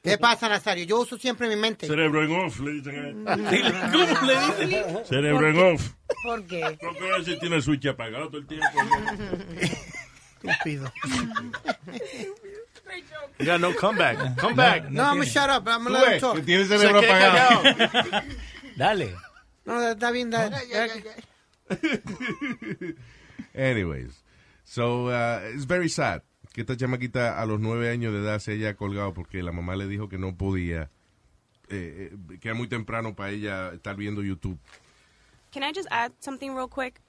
¿Qué pasa, Nazario? Yo uso siempre mi mente. Cerebro en off, le dicen a él. ¿Cómo le dicen? Cerebro en off. ¿Por qué? Porque a veces tiene el switch apagado todo el tiempo. Estúpido. You got no comeback. Come back. No, I'm gonna shut up. I'm gonna let him talk. que tiene el Se cerebro apagado. Dale. No, está bien. da- da- Anyways, so uh, it's very sad que esta chamaquita a los nueve años de edad se haya colgado porque la mamá le dijo que no podía, eh, eh, que era muy temprano para ella estar viendo YouTube. Can I just add something real quick?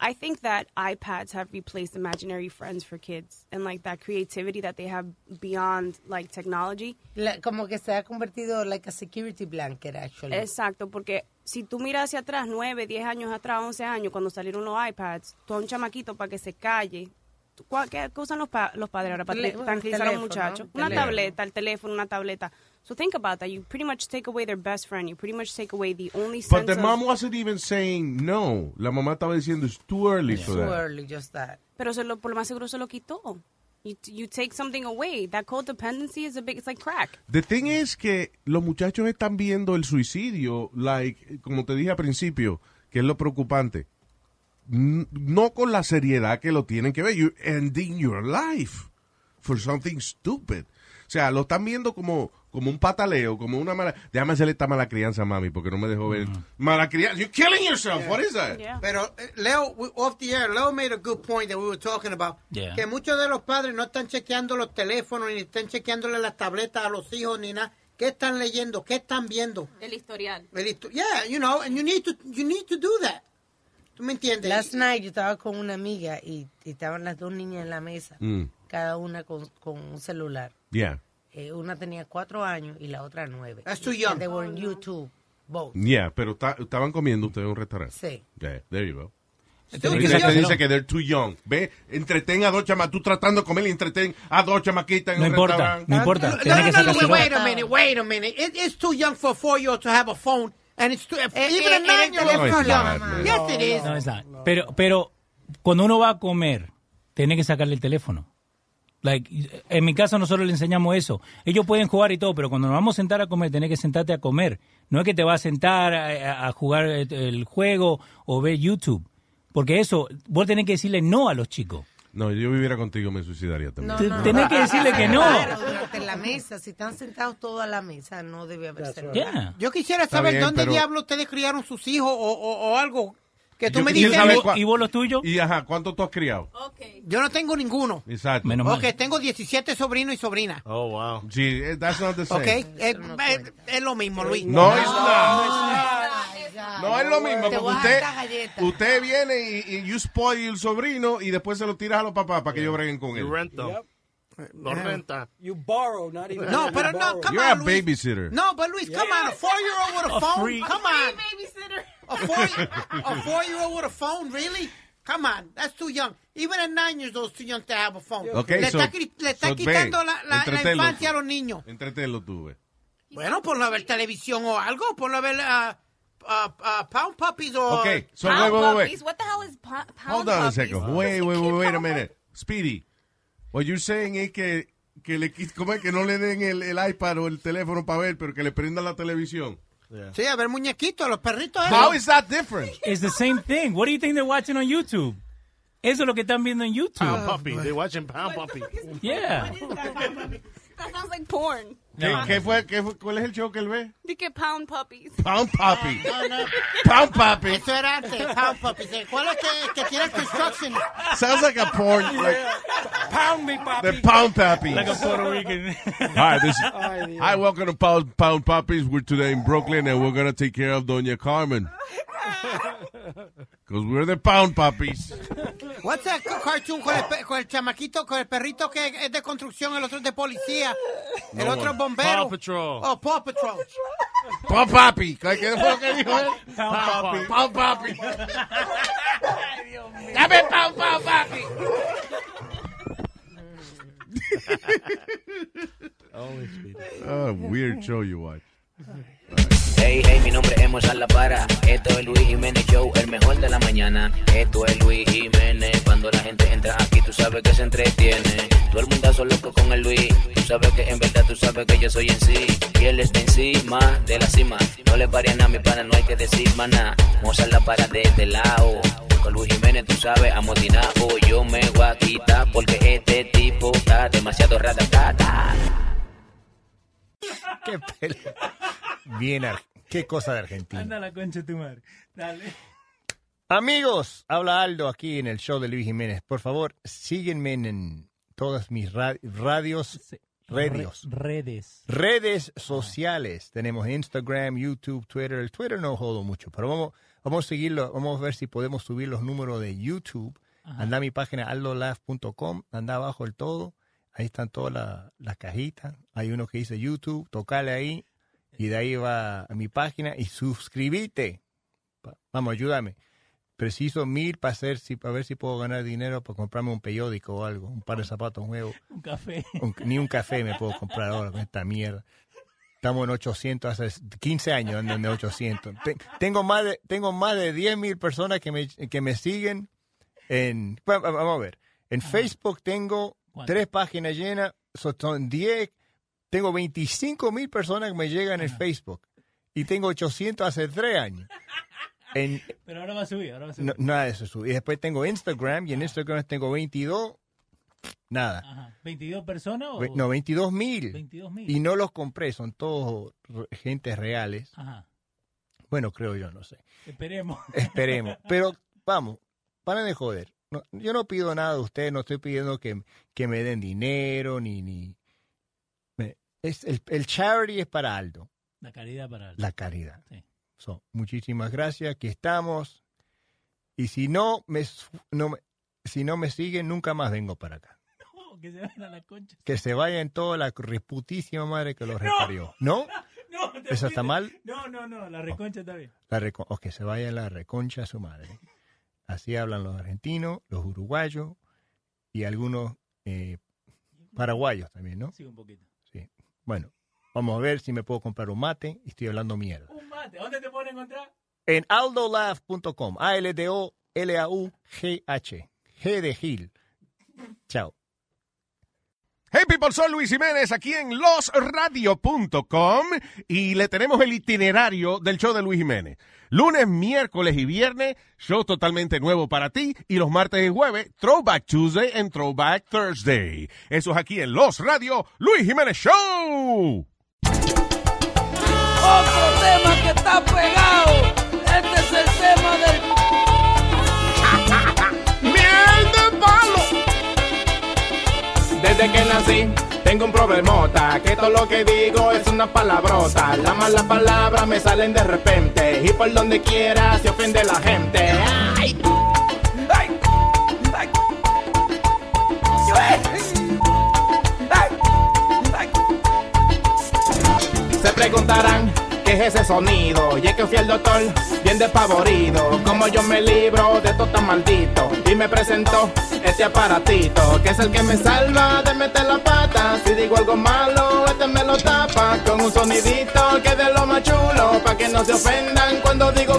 I think that iPads have replaced imaginary friends for kids and like that creativity that they have beyond like technology. La- como que se ha convertido like a security blanket, actually. Exacto, porque si tú miras hacia atrás, 9, 10 años atrás, 11 años, cuando salieron los iPads, tú a un chamaquito para que se calle. ¿Cuál- ¿Qué qué usan los, pa- los padres ahora para tranquilizar a teléfono, un muchacho? ¿no? Una Teléfono. tableta, el teléfono, una tableta. So think about that. You pretty much take away their best friend. You pretty much take away the only But sense the of- mom wasn't even saying no. La mamá estaba diciendo it's too early for Too that. early, just that. Pero se lo, por lo más seguro se lo quitó. You, you take something away. That codependency is a big, it's like crack. The thing es que los muchachos están viendo el suicidio, like, como te dije al principio, que es lo preocupante. No con la seriedad que lo tienen que ver. You're ending your life for something stupid. O sea, lo están viendo como, como un pataleo, como una mala... Déjame hacerle esta mala crianza, mami, porque no me dejó ver. Mala crianza. You're killing yourself. What is that? Pero eh, Leo, we- off the air, Leo made a good point that we were talking about. Yeah. Que muchos de los padres no están chequeando los teléfonos, ni están chequeándole las tabletas a los hijos, ni nada. ¿Qué están leyendo? ¿Qué están viendo? El historial. El histo- Yeah, you know, and you need to, you need to do that. ¿Tú me entiendes? Last night yo estaba con una amiga y, y estaban las dos niñas en la mesa, Mm, cada una con, con un celular. yeah. Eh, una tenía cuatro años y la otra nueve. That's too young. And they were in YouTube, both. Yeah, pero ta- estaban comiendo ustedes en un restaurante. Sí. Yeah, there you go. Young. te dice que they're too young. Ve, entreten a dos chamas, tú tratando de comer y entreten a dos chamaquitas en No un importa, restaurante. no importa. No, Tiene no, no, no, wait a minute, wait a minute. It, it's too young for a four-year-old to have a phone And it's too, Eh, even eh, a nine year old No, is it's too young. not, man. Yes, it is. No, it's not. Pero, pero cuando uno va a comer, tiene que sacarle el teléfono. Like, en mi casa nosotros le enseñamos eso. Ellos pueden jugar y todo, pero cuando nos vamos a sentar a comer, tenés que sentarte a comer. No es que te vas a sentar a, jugar el, el juego o ver YouTube. Porque eso, vos tenés que decirle no a los chicos. No, yo viviera contigo me suicidaría también. No. tenés que decirle que no. La mesa, si están sentados todos a la mesa, no debe haber celular. Yo quisiera saber bien, dónde pero- diablos ustedes criaron sus hijos o, o- o algo. Que tú Yo me dices. saber "Mi- cua- ¿Y vos los tuyos? Y ajá, ¿cuánto tú has criado? Yo no tengo ninguno. Exacto. Menos Ok, tengo 17 sobrinos y sobrinas. Oh, wow. Sí, eh, that's not the Ok, same. eh, eh, es lo mismo, Luis. No, it's not. No es lo mismo, Te porque usted, usted viene y, y you spoil el sobrino y después se lo tiras a los papás para que ellos breguen con él. You rent them. No renta. You borrow, not even. No, pero no, come You're a on, Luis. babysitter. No, but Luis, come on, a four-year-old with a, A phone. free- Come on, a four, a four-year-old with a phone, really? Come on, that's too young. Even at nine years old, it's too young to have a phone. Okay, le so- está, qui- le está so, quitando ve, la, la- la infancia a los niños. Entretenlo tú, ve. Bueno, ponlo a ver televisión o algo, ponlo a ver uh, uh, uh, Pound Puppies o... Okay, so Pound wait, wait, wait, puppies? What the hell is po- pound Hold on a puppies? second. Wait, wait, wait, wait a minute. Speedy, what you're saying es que, que, le, ¿cómo es? que no le den el, el iPad o el teléfono para ver, pero que le prendan la televisión. Sí, a ver muñequitos, los perritos. ¿eh? How is that different? It's the same thing. What do you think they're watching on YouTube? Eso es lo que están viendo en YouTube. Pound puppy. They're watching Pound puppy. Yeah. That sounds like porn. ¿Qué, qué fue, qué fue- ¿Cuál es el show que él ve? Get pound puppies. Pound Papi. No, no. Pound Papi. Eso era antes, Pound Puppies. ¿Cuál es que, que tiene construction? Sounds like a porn. Like, Pound me, papi. the Pound Papi. Like a Puerto Rican. Hi, this Ay, Dios. hi, welcome to Pound, Pound Puppies. We're today in Brooklyn, and we're gonna take care of Doña Carmen. Because we're the Pound Puppies. What's that cartoon con el, con el chamaquito, con el perrito que es de construcción, el otro es de policía, el otro es man. bombero? Paw Patrol. Oh, Paw Patrol. Pound Papi. ¿Qué qué fue lo que dijo él? Pound Papi. Pound Papi. Dame Pound Pound Papi. Only speed. Oh, weird show you watch. Nombre es Mozart La Para. Esto es Luis Jiménez Show, el mejor de la mañana. Esto es Luis Jiménez. Cuando la gente entra aquí, tú sabes que se entretiene. Todo el mundo hace loco con el Luis. Tú sabes que en verdad tú sabes que yo soy en sí. Y él está encima de la cima. No le pare a mi pana, no hay que decir maná. Mozart La Para de este lado. Con Luis Jiménez, tú sabes, amotinado. Yo me voy a quitar porque este tipo está demasiado ratatata. Qué pele- Bien, qué cosa de Argentina. Anda la concha de tu madre. Dale. Amigos, habla Aldo aquí en el show de Luis Jiménez. Por favor, síguenme en, todas mis ra- radios, Re- redes. redes sociales. Tenemos Instagram, YouTube, Twitter. El Twitter no jodo mucho, pero vamos, vamos a seguirlo. Vamos a ver si podemos subir los números de YouTube. Anda a mi página aldolaf.com, anda abajo el todo. Ahí están todas la- las cajitas. Hay uno que dice YouTube, tocale ahí. Y de ahí va a mi página y suscríbete. Pa- Vamos, ayúdame. Preciso mil para hacer, si, para ver si puedo ganar dinero para comprarme un periódico o algo, un par de zapatos nuevos. Un café. Un- ni un café me puedo comprar ahora con esta mierda. Estamos en 800, hace 15 años ando en 800. Te- tengo más de, tengo más de 10 mil personas que me, que me siguen en, va- va- vamos a ver, en Facebook tengo ¿Cuánto? tres páginas llenas, so- son 10, tengo 25 mil personas que me llegan en Facebook y tengo 800 hace 3 años. En, Pero ahora va a subir, ahora va a subir. no, nada de eso. sube. Y después tengo Instagram y en Instagram tengo 22, nada. Ajá. ¿22 personas o...? No, 22 mil. 22.000. Y no los compré, son todos gentes reales. Ajá. Bueno, creo yo, no sé. Esperemos. Esperemos. Pero vamos, paren de joder. No, yo no pido nada de ustedes, no estoy pidiendo que, que me den dinero, ni... ni es, el, el charity es para Aldo, La caridad para... la caridad. Sí. So, muchísimas gracias, aquí estamos. Y si no me, no me- si no me siguen, nunca más vengo para acá. No, que se vayan a la concha. Que se vaya en toda la reputísima madre que los reparió. ¿No? No, ¿Eso está mal? No, no, no, la reconcha está bien. La o que se vaya la reconcha a su madre. Así hablan los argentinos, los uruguayos y algunos eh, paraguayos también, ¿no? Sí, un poquito. Bueno, vamos a ver si me puedo comprar un mate y estoy hablando mierda. Un mate. ¿dónde te pueden encontrar? En aldolaugh.com. A-L-D-O-L-A-U-G-H. G de Gil. Chao. Hey people, soy Luis Jiménez aquí en losradio.com y le tenemos el itinerario del show de Luis Jiménez. Lunes, miércoles y viernes, show totalmente nuevo para ti y los martes y jueves, Throwback Tuesday and Throwback Thursday. Eso es aquí en Los Radio, Luis Jiménez Show. Otro tema que está pegado. Este es el tema del. Desde que nací tengo un problemota, que todo lo que digo es una palabrota. Las malas palabras me salen de repente y por donde quiera se ofende la gente. ¡Ay! Se preguntarán ese sonido. Y es que fui al doctor bien despavorido. Como yo me libro de todo tan maldito. Y me presentó este aparatito. Que es el que me salva de meter la pata. Si digo algo malo, este me lo tapa. Con un sonidito que de lo más chulo. Pa' que no se ofendan cuando digo.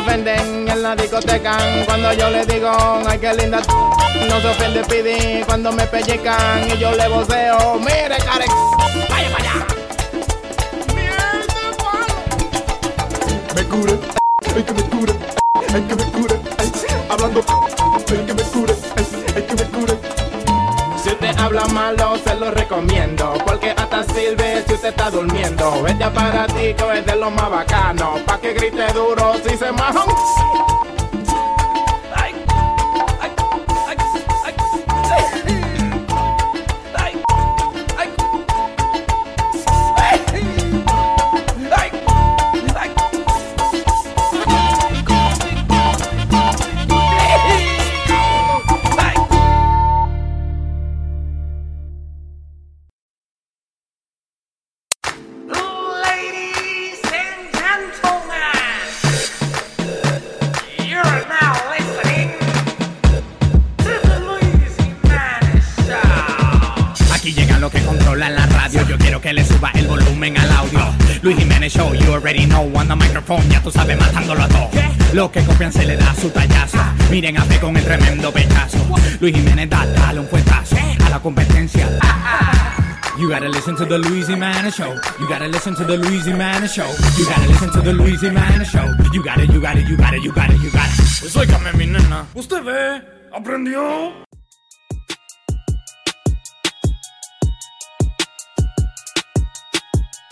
Ofenden en la discoteca cuando yo le digo, ay qué linda t-". No se ofende Pidi cuando me pellecan y yo le voceo, mire care, vaya para allá. Me cure, ay que me cure, ay que me cure, ay, hablando, ay que me cure, ay, ay que me cure. Si usted habla malo, se lo recomiendo. Porque está durmiendo. Este aparatico es de lo más bacano. Pa' que grite duro si se maja. Los que copian se le da su tallazo. Miren a ver con el tremendo pechazo. Luis Jiménez da, dale un fuetazo a la competencia. You gotta listen to the Luis Jimenez Show. You gotta listen to the Luis Jimenez Show. You gotta listen to the Luis Jimenez Show. You gotta, you gotta, you gotta, you gotta, you gotta. Pues óigame, mi nena. ¿Usted ve? ¿Aprendió?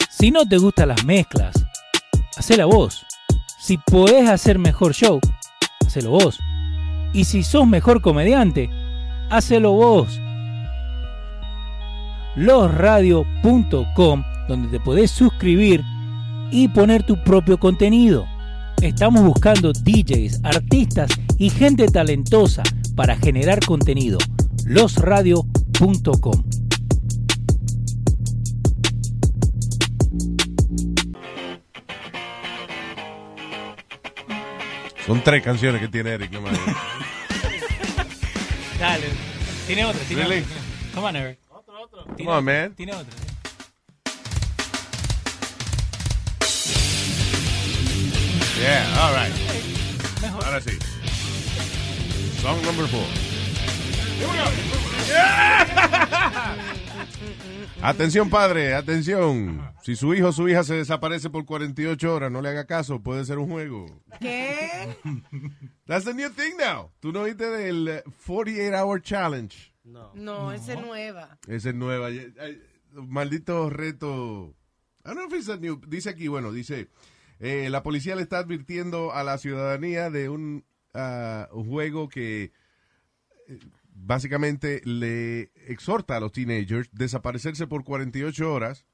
Si no te gustan las mezclas, hacela vos. Si podés hacer mejor show, hacelo vos. Y si sos mejor comediante, hacelo vos. losradio.com, donde te podés suscribir y poner tu propio contenido. Estamos buscando DJs, artistas y gente talentosa para generar contenido. losradio.com. Son tres canciones que tiene Eric. No me- Dale, tiene otra, tiene Really? otra. Come on, Eric. Come on, man. Tiene otra. Yeah, all right. Ahora sí. Song number four. Atención, padre, atención. Si su hijo o su hija se desaparece por 48 horas, no le haga caso, puede ser un juego. ¿Qué? That's the new thing now. ¿Tú no viste del eh, 48 Hour Challenge? No, esa es nueva. Ese es nueva. Maldito reto. I don't know if it's a new- Dice aquí, bueno, dice, eh, la policía le está advirtiendo a la ciudadanía de un un juego que eh, básicamente le exhorta a los teenagers desaparecerse por 48 horas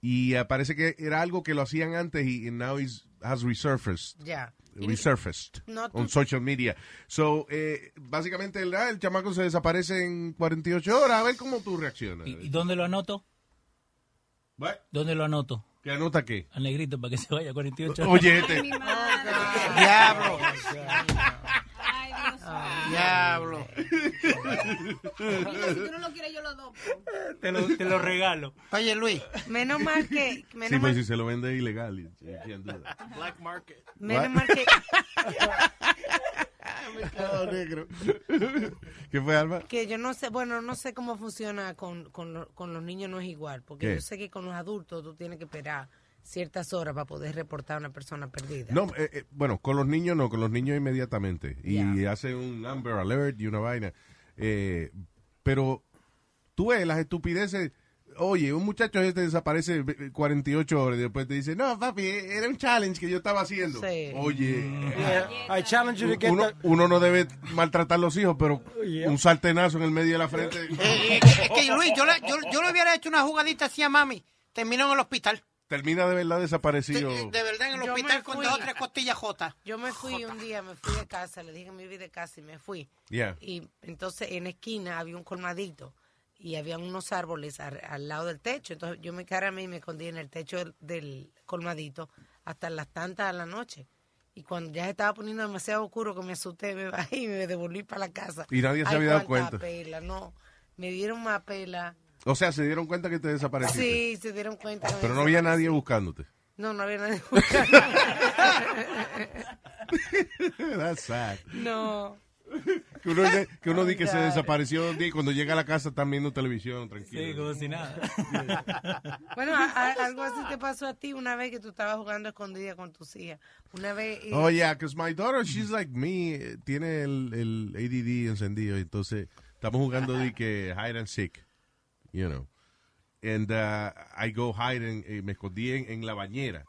y parece que era algo que lo hacían antes y and now he's, has resurfaced. Ya. resurfaced No, on social media. So, eh, básicamente, el, ah, el chamaco se desaparece en 48 horas. A ver cómo tú reaccionas. ¿Y dónde lo anoto? ¿Dónde lo anoto? ¿Qué anota qué? Al negrito para que se vaya 48 horas. Oye, este. Diablo. Diablo. Si tú no lo quieres, yo lo doy. Te lo, te lo regalo. Oye, Luis. Menos mal que. Sí, Menos pues mal, si se lo vende ilegal. that. Black market. menos mal que. negro. ¿Qué fue, Alba? Que yo no sé, bueno, no sé cómo funciona con, con, con los niños, no es igual. Porque ¿Qué? yo sé que con los adultos tú tienes que esperar ciertas horas para poder reportar a una persona perdida. No, eh, eh, bueno, con los niños no, con los niños inmediatamente. Y hace un Amber Alert y una vaina. Eh, pero tú ves las estupideces. Oye, un muchacho este desaparece eh, 48 horas y después te dice, no, papi, era un challenge que yo estaba haciendo. Sí. Oye, I challenge you to get uno, no debe maltratar a los hijos, pero Yeah. un sartenazo en el medio de la frente. Eh, eh, es que- es que Luis, yo le, yo, yo le hubiera hecho una jugadita así a mami. Terminó en el hospital. Termina de verdad desaparecido. De verdad, en el Yo hospital con dos o tres costillas jotas. Yo me fui un día, me fui de casa, le dije me vi de casa y me fui. Yeah. Y entonces en la esquina había un colmadito y había unos árboles al, al lado del techo. Entonces yo me cargamé y me escondí en el techo del, del colmadito hasta las tantas de la noche. Y cuando ya se estaba poniendo demasiado oscuro que me asusté, me bajé y me devolví para la casa. Y nadie se Ay, había dado cuenta. pela, no, me dieron más pela. O sea, se dieron cuenta que te desapareciste. Sí, se dieron cuenta. Pero no había nadie buscándote. No, no había nadie. That's sad. no. Que uno, que uno di que se Claro. desapareció un día y cuando llega a la casa están viendo televisión, tranquilo. Sí, como si nada. Bueno, a- a- algo así te pasó a ti una vez que tú estabas jugando escondida con tus hijas. Una vez. eh, Oh, yeah, because my daughter, she's like me, eh, tiene el, el ADD encendido, entonces estamos jugando de que hide and seek, you know. And uh, I go hide, and, eh, me escondí en, en la bañera,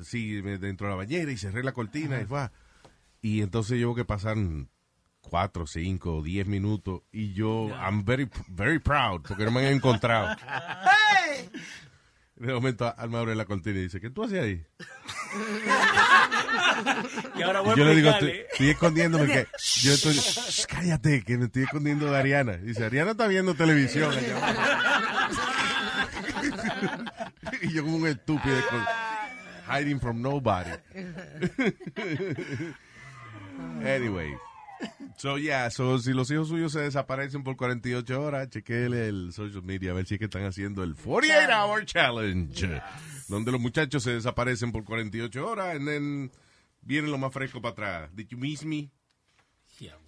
sí, me- dentro de la bañera y cerré la cortina y fue. Y entonces yo que pasan cuatro, cinco, diez minutos y yo, I'm very, very proud porque no me han encontrado. De momento, Alma abre la cortina y dice, ¿qué tú haces ahí? Y ahora voy Y yo a le digo, estoy, estoy escondiéndome que yo estoy, "Shh, cállate, que me estoy escondiendo de Ariana. Dice, Ariana está viendo televisión. allá abajo". y yo como un estúpido, con- hiding from nobody. anyway. So, yeah, so, si los hijos suyos se desaparecen por 48 horas, chequeele el social media a ver si es que están haciendo el 48 Hour Challenge, donde los muchachos se desaparecen por 48 horas y then vienen lo más fresco para atrás. Did you miss me?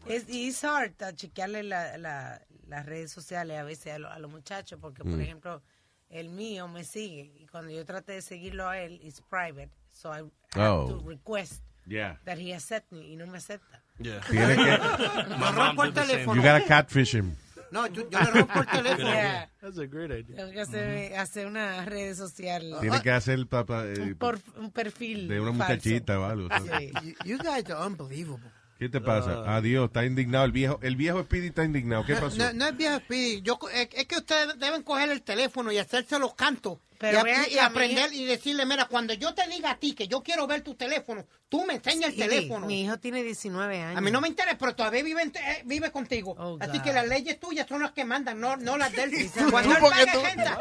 Es y it's hard a chequearle la, la- las redes sociales a veces a, lo- a los muchachos, porque, por Mm. ejemplo, el mío me sigue y cuando yo traté de seguirlo a él, it's private, so I have Oh. to request Yeah. that he accept me y no me acepta. Tiene que- Lo rompo el teléfono. You gotta catfish him. No, yo, yo le rompo el teléfono. Yeah. That's a great idea. Tengo que hacer, hacer una red social. Tiene que hacer papá, eh, un, por- un perfil de una falso. muchachita o algo. Sí. You, you guys are unbelievable. ¿Qué te pasa? Adiós, está indignado. El viejo, el viejo Speedy está indignado. ¿Qué pasó? No, no es viejo Speedy. Yo, es, es que ustedes deben coger el teléfono y hacerse los cantos. Pero y, a- mí- aprender y decirle, mira, cuando yo te diga a ti que yo quiero ver tu teléfono, tú me enseñas el teléfono. Mi hijo tiene 19 años. A mí no me interesa, pero todavía vive, en- eh, vive contigo. Así God. que las leyes tuyas son las que mandan, no, no las de él. Tú, Cuando él tú- renta-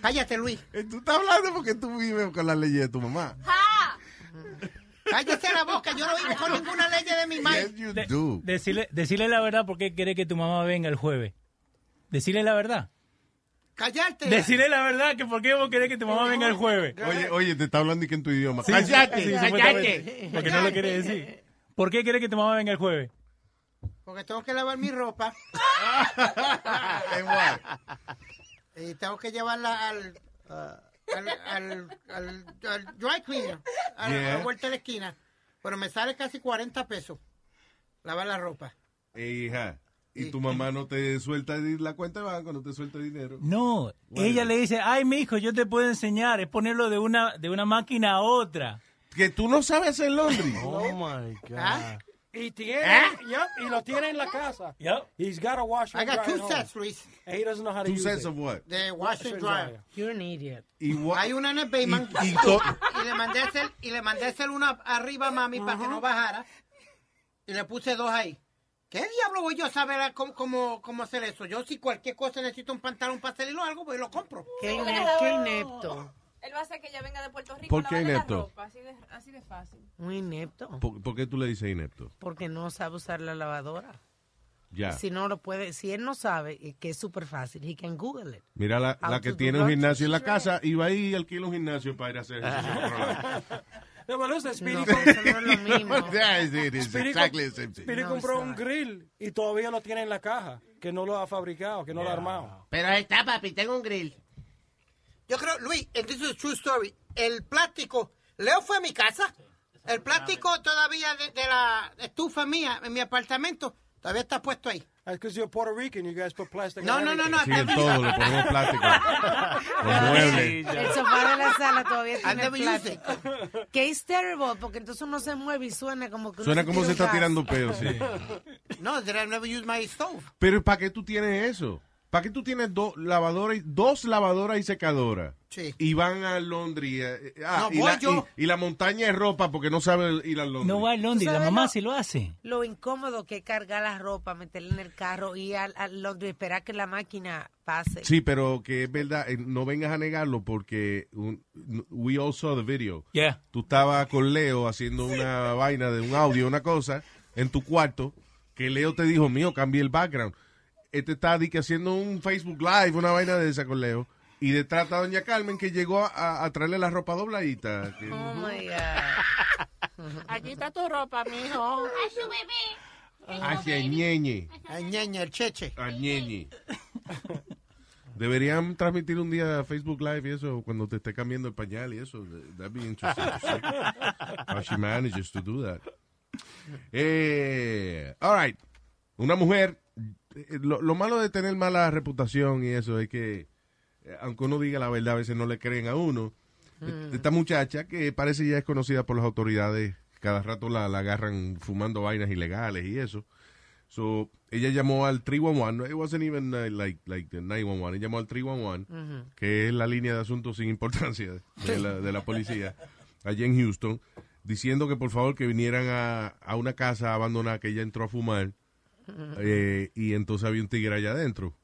Cállate, Luis. Eh, Tú estás hablando porque tú vives con la ley de tu mamá. Cállate la boca, yo no vivo con ninguna ley de mi madre. De- do. decirle, decirle la verdad porque quiere que tu mamá venga el jueves. Decirle la verdad. Cállate. Decirle la verdad que por qué vos querés que tu mamá venga el jueves. Oye, oye, te está hablando y que en tu idioma. Sí, ¡Cállate! sí, supuestamente, Porque no lo quiere decir. ¿Por qué quiere que tu mamá venga el jueves? Porque tengo que lavar mi ropa. y tengo que llevarla al, al, al, al, al dry cleaner, a, la- a Yeah. la vuelta de la esquina. Pero me sale casi 40 pesos lavar la ropa. Hija, y tu mamá no te suelta la cuenta de banco, no te suelta dinero. No, ella le dice, ay, mi hijo, yo te puedo enseñar, es ponerlo de una, de una máquina a otra. Que tú no sabes hacer laundry. Oh my God. ¿Ah? Y tiene, ¿Eh? yep, y lo tiene en la casa. Yep. He's got a washer I and got dryer two sets, Luis. And he doesn't know how to Two use sets it. of what? De wash and dryer. You're an idiot. Y what- Hay una en el Bayman. Y- Y, y le mandé a hacer, y le mandé hacer una arriba a mami para que no bajara. Y le puse dos ahí. ¿Qué diablo voy yo a saber cómo, cómo, cómo hacer eso? Yo si cualquier cosa necesito un pantalón para hacerlo o algo, pues lo compro. Qué inepto. Él va a hacer que ella venga de Puerto Rico ¿Por qué lavarle la inepto? ropa, así de, así de fácil. Un inepto. ¿Por, por qué tú le dices inepto? Porque no sabe usar la lavadora. Ya. Si no lo puede, si él no sabe, que es súper fácil, he can Google it. Mira la, la que tiene un gimnasio en la casa y va ahí y alquila un gimnasio para ir a hacer ejercicio. No, pero listen, Speedy, No, com- eso no es lo mismo. Yeah, it is Speedy exactly com- the same thing. Speedy No, compró un grill y todavía lo tiene en la caja, que no lo ha fabricado, que no lo ha armado. Pero ahí está, papi, tengo un grill. Yo creo, Luis, and this is a true story. El plástico, Leo fue a mi casa. El plástico todavía de, de la estufa mía en mi apartamento todavía está puesto ahí. That's because you're Puerto Rican, you guys put plastic No, no, no, no. Sí, en todo le ponemos plástico. Los muebles. El sofá de la sala todavía I tiene plástico. Que es terrible, porque entonces uno se mueve y suena como que Suena como se está tirando pedo, sí. No, that I never used my stove. Pero ¿para qué tú tienes eso? ¿Para qué tú tienes dos lavadoras, y- dos lavadoras y secadoras? Sí. Y van a Londres. eh, ah, No, y, voy la, yo. y- y la montaña de ropa porque no sabe ir a Londres. No va a Londres, la mamá lo- sí lo hace. Lo incómodo que es cargar la ropa, meterla en el carro y al, al Londres esperar que la máquina pase. Sí, pero que es verdad, eh, no vengas a negarlo porque un- we all saw the video. Yeah. Tú estabas con Leo haciendo una vaina de un audio, una cosa, en tu cuarto, que Leo te dijo, mío, cambié el background. Este está di que haciendo un Facebook Live, una vaina de esa con Leo. Y detrás está Doña Carmen que llegó a, a traerle la ropa dobladita. que- Oh my God. Aquí está tu ropa, mijo. Ay, su bebé. Hacia ñeñe. A ñeñe, el cheche. A ñeñe. Deberían transmitir un día Facebook Live y eso cuando te esté cambiando el pañal y eso. That'd be interesting how she manages to do that. Eh, all right. Una mujer. Eh, Lo, lo malo de tener mala reputación y eso es que, eh, aunque uno diga la verdad, a veces no le creen a uno. Mm. Esta muchacha que parece ya es conocida por las autoridades, cada rato la, la agarran fumando vainas ilegales y eso. So, ella llamó al 311, it wasn't even uh, like, like the 911, ella llamó al 311, Ujú. que es la línea de asuntos sin importancia de la, de la policía, allá en Houston, diciendo que por favor que vinieran a, a una casa abandonada que ella entró a fumar, eh, y entonces había un tigre allá adentro.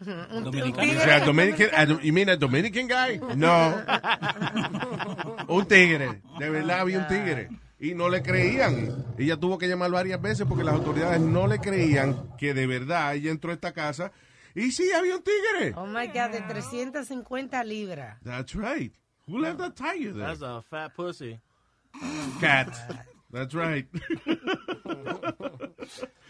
Un, Dominicano. O sea, Dominican, a- you mean a Dominican guy? No. un tigre. De verdad había un tigre. Y no le creían. Ella tuvo que llamar varias veces porque las autoridades no le creían que de verdad ella entró a esta casa. Y sí, había un tigre. Oh my God, de 350 libras. That's right. Who left that tiger there? That's a fat pussy. Cat. That's right.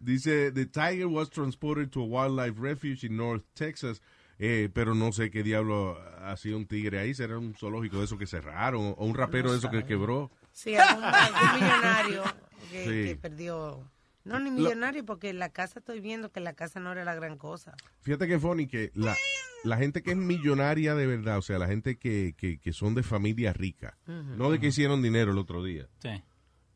Dice, the tiger was transported to a wildlife refuge in North Texas, eh, pero no sé qué diablo hacía un tigre ahí, será un zoológico de esos que cerraron, o un rapero de esos que quebró. Sí, algún, algún millonario que, Sí. que perdió. No, ni millonario, porque la casa estoy viendo que la casa no era la gran cosa. Fíjate que funny que la, la gente que es millonaria de verdad, o sea, la gente que, que, que son de familia rica, no de que hicieron dinero el otro día. Sí.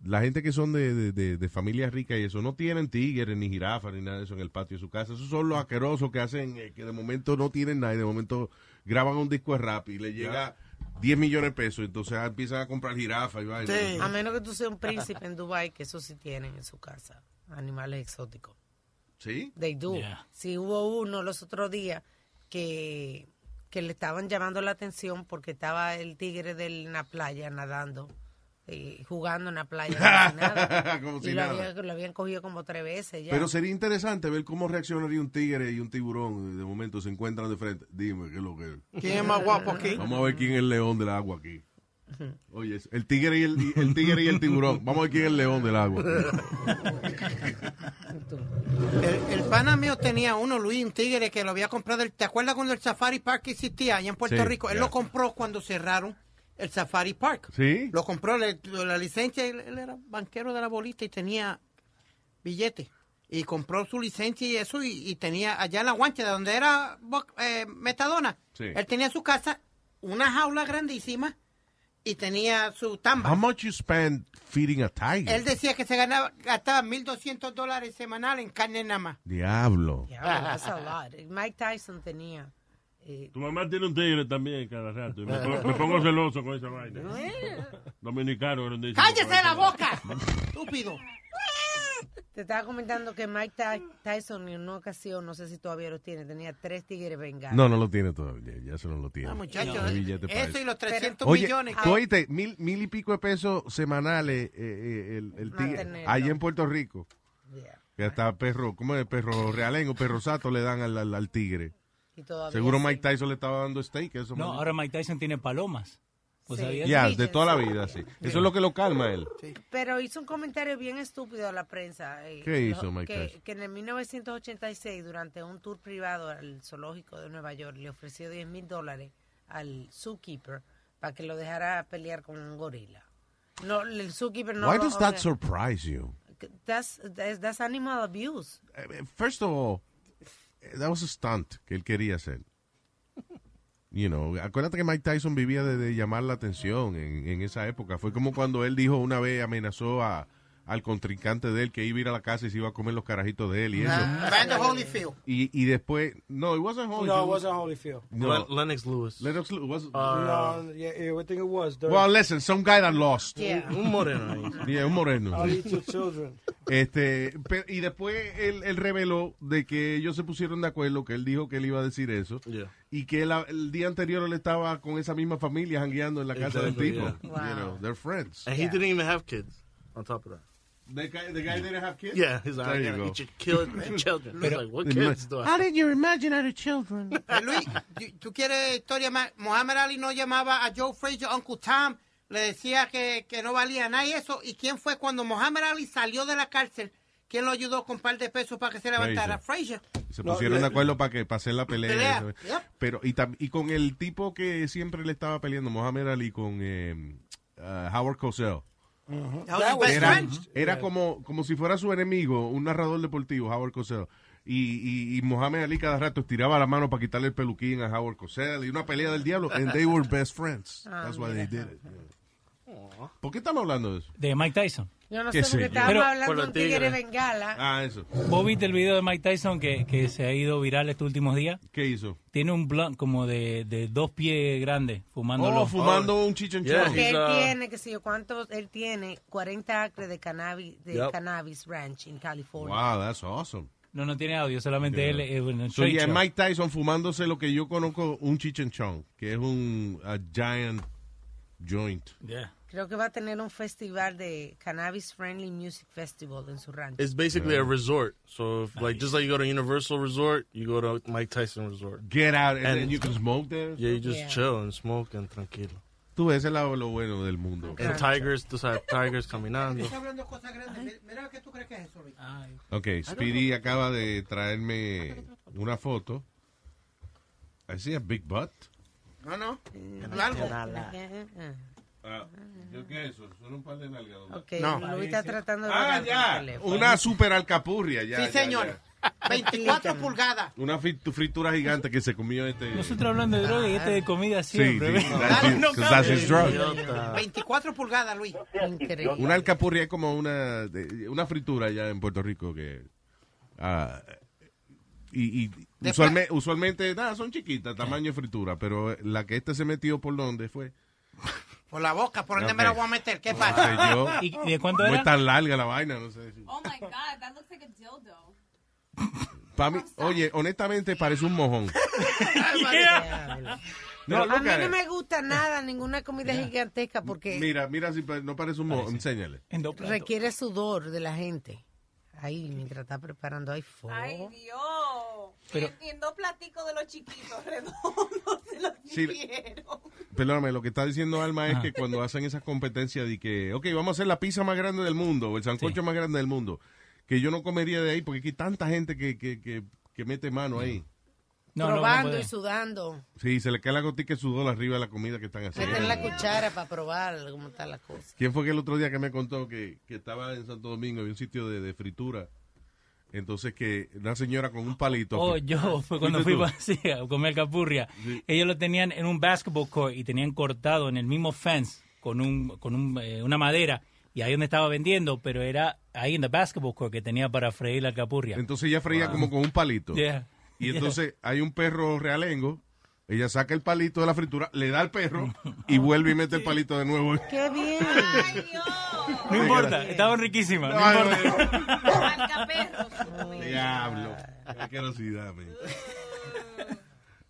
La gente que son de, de, de, de familias ricas y eso, no tienen tigres, ni jirafas, ni nada de eso en el patio de su casa. Esos son los asquerosos que hacen, eh, que de momento no tienen nada y de momento graban un disco de rap y le llega 10 millones de pesos. Entonces ah, empiezan a comprar jirafas y vaina. A menos que tú seas un príncipe en Dubai, que eso sí tienen en su casa, animales exóticos. ¿Sí? They do. Yeah. Sí, hubo uno los otros días que, que le estaban llamando la atención porque estaba el tigre de la playa nadando, y jugando en la playa. como si nada. Como y lo, nada. había- lo habían cogido como tres veces ya. Pero sería interesante ver cómo reaccionaría un tigre y un tiburón. De momento se encuentran de frente. Dime, ¿qué es lo que es? ¿Quién es más guapo aquí? Vamos a ver quién es el león del agua aquí. Oye, el tigre y el, tigre y el tiburón. Vamos a ver quién es el león del agua. El, el pana mío tenía uno, Luis, un tigre que lo había comprado. ¿Te acuerdas cuando el Safari Park existía allá en Puerto Sí, Rico? Él lo compró cuando cerraron el Safari Park. ¿Sí? Lo compró, le- la licencia, él, él era banquero de la bolita y tenía billete. Y compró su licencia y eso, y, y tenía allá en la guancha, de donde era eh, Metadona. Sí. Él tenía su casa, una jaula grandísima, y tenía su tamba. How much you spend feeding a tiger? Él decía que se ganaba, gastaba 1.200 dólares semanal en carne nada más. Diablo. Yeah, that's a lot. Mike Tyson tenía. Eh, Tu mamá tiene un tigre también cada rato. y Me, pongo- me pongo celoso con esa vaina. Dominicano. un dice- ¡Cállese la boca! Estúpido. Te estaba comentando que Mike Ty- Tyson en una ocasión, no sé si todavía lo tiene, tenía tres tigres bengalos. No, no lo tiene todavía. Ya se no lo tiene. Ah, muchacho, No hay billete para eso y los 300 Oye, millones. tú oíste, mil, mil y pico de pesos semanales eh, eh, el, el tigre, allá en Puerto Rico. Que hasta perro, ¿cómo es? Perro realengo, perro sato le dan al, al- al tigre. Y todavía Seguro sí. Mike Tyson le estaba dando steak. Eso No, me- ahora Mike Tyson tiene palomas. ¿Vos sabías? Ya, de toda la vida, sí. Eso es lo que lo calma él. Pero hizo un comentario bien estúpido a la prensa. eh, ¿Qué hizo Mike que, Tyson? que en el 1986, durante un tour privado al zoológico de Nueva York, le ofreció 10 mil dólares al zookeeper para que lo dejara pelear con un gorila. No, el zookeeper no Why lo- does o that sea, surprise you? That's, that's, that's animal abuse. Eh, First of all, eh, that was a stunt que él quería hacer. You know, acuérdate que Mike Tyson vivía de, de llamar la atención en, en esa época. Fue como cuando él dijo una vez, amenazó a, al contrincante de él que iba a ir a la casa y se iba a comer los carajitos de él y eso. Holyfield. Y, y después, no, it wasn't Holyfield. No, it wasn't Holyfield. No. Len- Lennox Lewis. Lennox Lewis. was- no, yeah, yeah, I think it was. The- Well, listen, some guy that lost. Yeah. Un moreno. Yeah, un moreno. I'll eat your children. Este, y después él, él reveló de que ellos se pusieron de acuerdo, que él dijo que él iba a decir eso, Yeah. y que él- el día anterior él estaba con esa misma familia jangueando en la casa del Exactly, tipo. yeah. You know, they're friends. And he didn't even have kids on top of that. The guy, the guy didn't have kids? Yeah, he's like, There you go. eat your kid- children. It's like, what kids do I How did your imaginary children? Eh, Luis, ¿tú- ¿tú quieres historia más? Muhammad Ali no llamaba a Joe Frazier Uncle Tom, le decía que, que no valía nada y eso. ¿Y quién fue cuando Muhammad Ali salió de la cárcel? ¿Quién lo ayudó con un par de pesos para que se levantara? Frazier. Se No, pusieron de acuerdo para que para hacer la pelea. Pelea, eso. yep. Pero y, tam- y con el tipo que siempre le estaba peleando, Mohamed Ali, con eh, uh, Howard Cosell. Era, era como, como si fuera su enemigo, un narrador deportivo, Howard Cosell. Y, y, y Mohamed Ali cada rato estiraba la mano para quitarle el peluquín a Howard Cosell y una pelea del diablo. And they were best friends. Ah, That's why they did it. ¿Por qué estamos hablando de eso? De Mike Tyson. Yo no ¿Qué sé, porque sé yo? estábamos Pero- hablando de un tigre bengala. Ah, eso. ¿Vos viste el video de Mike Tyson que, que se ha ido viral estos últimos días? ¿Qué hizo? Tiene un blunt como de, de dos pies grandes, fumándolo. Oh, fumando un chichenchón. Porque él tiene, que sé yo, ¿cuántos? Él tiene 40 acres de cannabis, de Yep. cannabis ranch en California. Wow, that's awesome. No, no tiene audio, solamente él. eh, bueno, So, yeah. Mike Tyson fumándose lo que yo conozco, un chichenchón, que es un a giant joint. Creo que va a tener un festival de Cannabis Friendly Music Festival en su rancho. It's basically a resort. So, if, like, just like you go to Universal Resort, you go to Mike Tyson Resort. Get out, and then you can smoke there? Yeah, you just Yeah. chill and smoke and tranquilo. Tú ves, ese es lo, lo bueno del mundo. And tigers, tú sabes, tigers caminando. Está hablando cosas grandes. Mira qué tú crees que es eso, Luis. Ok, Speedy acaba de traerme una foto. I see a big butt. No, no. Largo. Ah, ¿yo ¿Qué es eso? Son un par de nalgas. Ok, Luis está tratando de Ah, ya. Una super alcapurria, ya. Sí, ya, señor. ya. 24 pulgadas. Una fritu- fritura gigante que se comió este. Nosotros hablando de droga y este de comida Sí, siempre. sí, ¿ves? that's his drug. 24 pulgadas, Luis. Increíble. Una alcapurria es como una, una fritura allá en Puerto Rico que. ah, y y usualme- usualmente, nada, son chiquitas, tamaño de fritura, pero la que este se metió por donde fue. Por la boca, ¿por dónde me la voy a meter? ¿Qué No pasa? sé yo. ¿Y de cuánto ¿Cómo era? es tan larga la vaina? No sé. Oh my god, that looks like a dildo. Pa' mí- oye, honestamente parece un mojón. No, a mí no me gusta nada, ninguna comida gigantesca, porque Mira, mira si no parece un mojón. Enséñale. requiere sudor de la gente. Ahí, mientras está preparando, hay fuego. Ay, Dios. Pero- y, en dos platicos de los chiquitos redondos se los Sí. Perdóname, lo que está diciendo Alma es que cuando hacen esas competencias de que, ok, vamos a hacer la pizza más grande del mundo o el sancocho más grande del mundo, que yo no comería de ahí porque aquí hay tanta gente que, que, que, que mete mano ahí. No, no, no probando y sudando. Sí, se le cae la gotica de sudor arriba de la comida que están haciendo. Meten la cuchara para probar cómo está la cosa. ¿Quién fue que el otro día que me contó que, que estaba en Santo Domingo, había un sitio de, de fritura? Entonces que una señora con un palito. Oh, yo, fue cuando ¿Fuiste fui tú? pa- sí, a comer capurria. Ellos lo tenían en un basketball court y tenían cortado en el mismo fence con un con un, eh, una madera y ahí donde estaba vendiendo, pero era ahí en the basketball court que tenía para freír la capurria. Entonces ella freía como con un palito. Yeah. Y entonces hay un perro realengo, ella saca el palito de la fritura, le da al perro y vuelve y mete el palito de nuevo. ¡Qué bien! No importa, estaban riquísimas, no, No, importa. Diablo. Qué asquerosidad, man.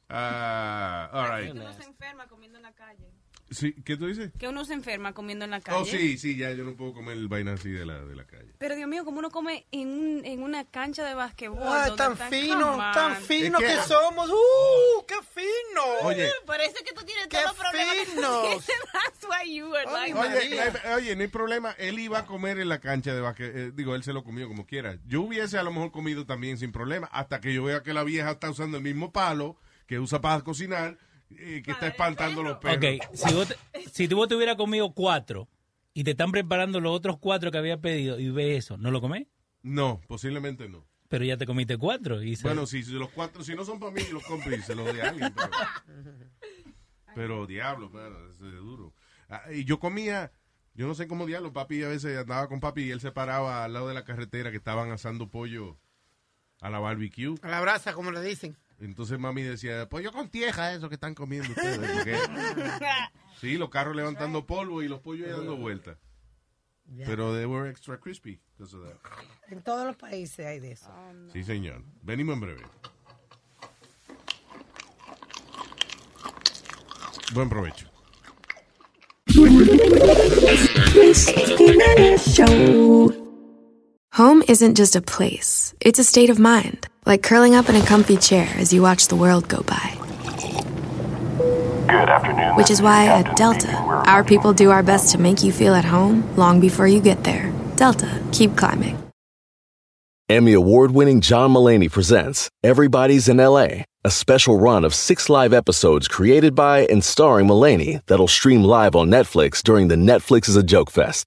Ah, all right. Que uno se enferma comiendo en la calle. Sí, ¿Qué tú dices? Que uno se enferma comiendo en la calle. Oh, sí, sí, ya yo no puedo comer vaina así de la, de la calle. Pero Dios mío, como uno come en, un, en una cancha de basquetbol. Donde tan fino, tan fino Es que- que, somos. ¡Uh! ¡Qué fino! Oye. Por eso es que tú tienes ¡Qué todos los problemas que tienes. That's why you were like Oye, María. no hay, oye, no hay problema. Él iba a comer en la cancha de basquet. eh, digo, él se lo comió como quiera. Yo hubiese a lo mejor comido también sin problema. Hasta que yo vea que la vieja está usando el mismo palo que usa para cocinar, eh, que está espantando los perros. Ok, si, vos te, si tú vos te hubieras comido cuatro y te están preparando los otros cuatro que había pedido y ves eso, ¿no lo comés? No, posiblemente no. Pero ya te comiste cuatro. Y se- Bueno, si, si los cuatro, si no son para mí, los compro y se los doy a alguien. Pero, pero diablo, eso es duro. Ah, y yo comía, yo no sé cómo diablo, papi a veces andaba con papi y él se paraba al lado de la carretera que estaban asando pollo a la barbecue. A la brasa, como le dicen. Entonces mami decía, pollo con tieja, eso que están comiendo ustedes. porque- sí, los carros levantando polvo y los pollos ahí dando vueltas. Pero they were extra crispy because of that. En todos los países hay de eso. Sí, señor. Venimos en breve. Buen provecho. Home isn't just a place, it's a state of mind. Like curling up in a comfy chair as you watch the world go by. Good afternoon. Which is why at Delta, our people do our best to make you feel at home long before you get there. Delta, keep climbing. Emmy award winning John Mullaney presents Everybody's in LA, a special run of six live episodes created by and starring Mullaney that'll stream live on Netflix during the Netflix is a Joke Fest.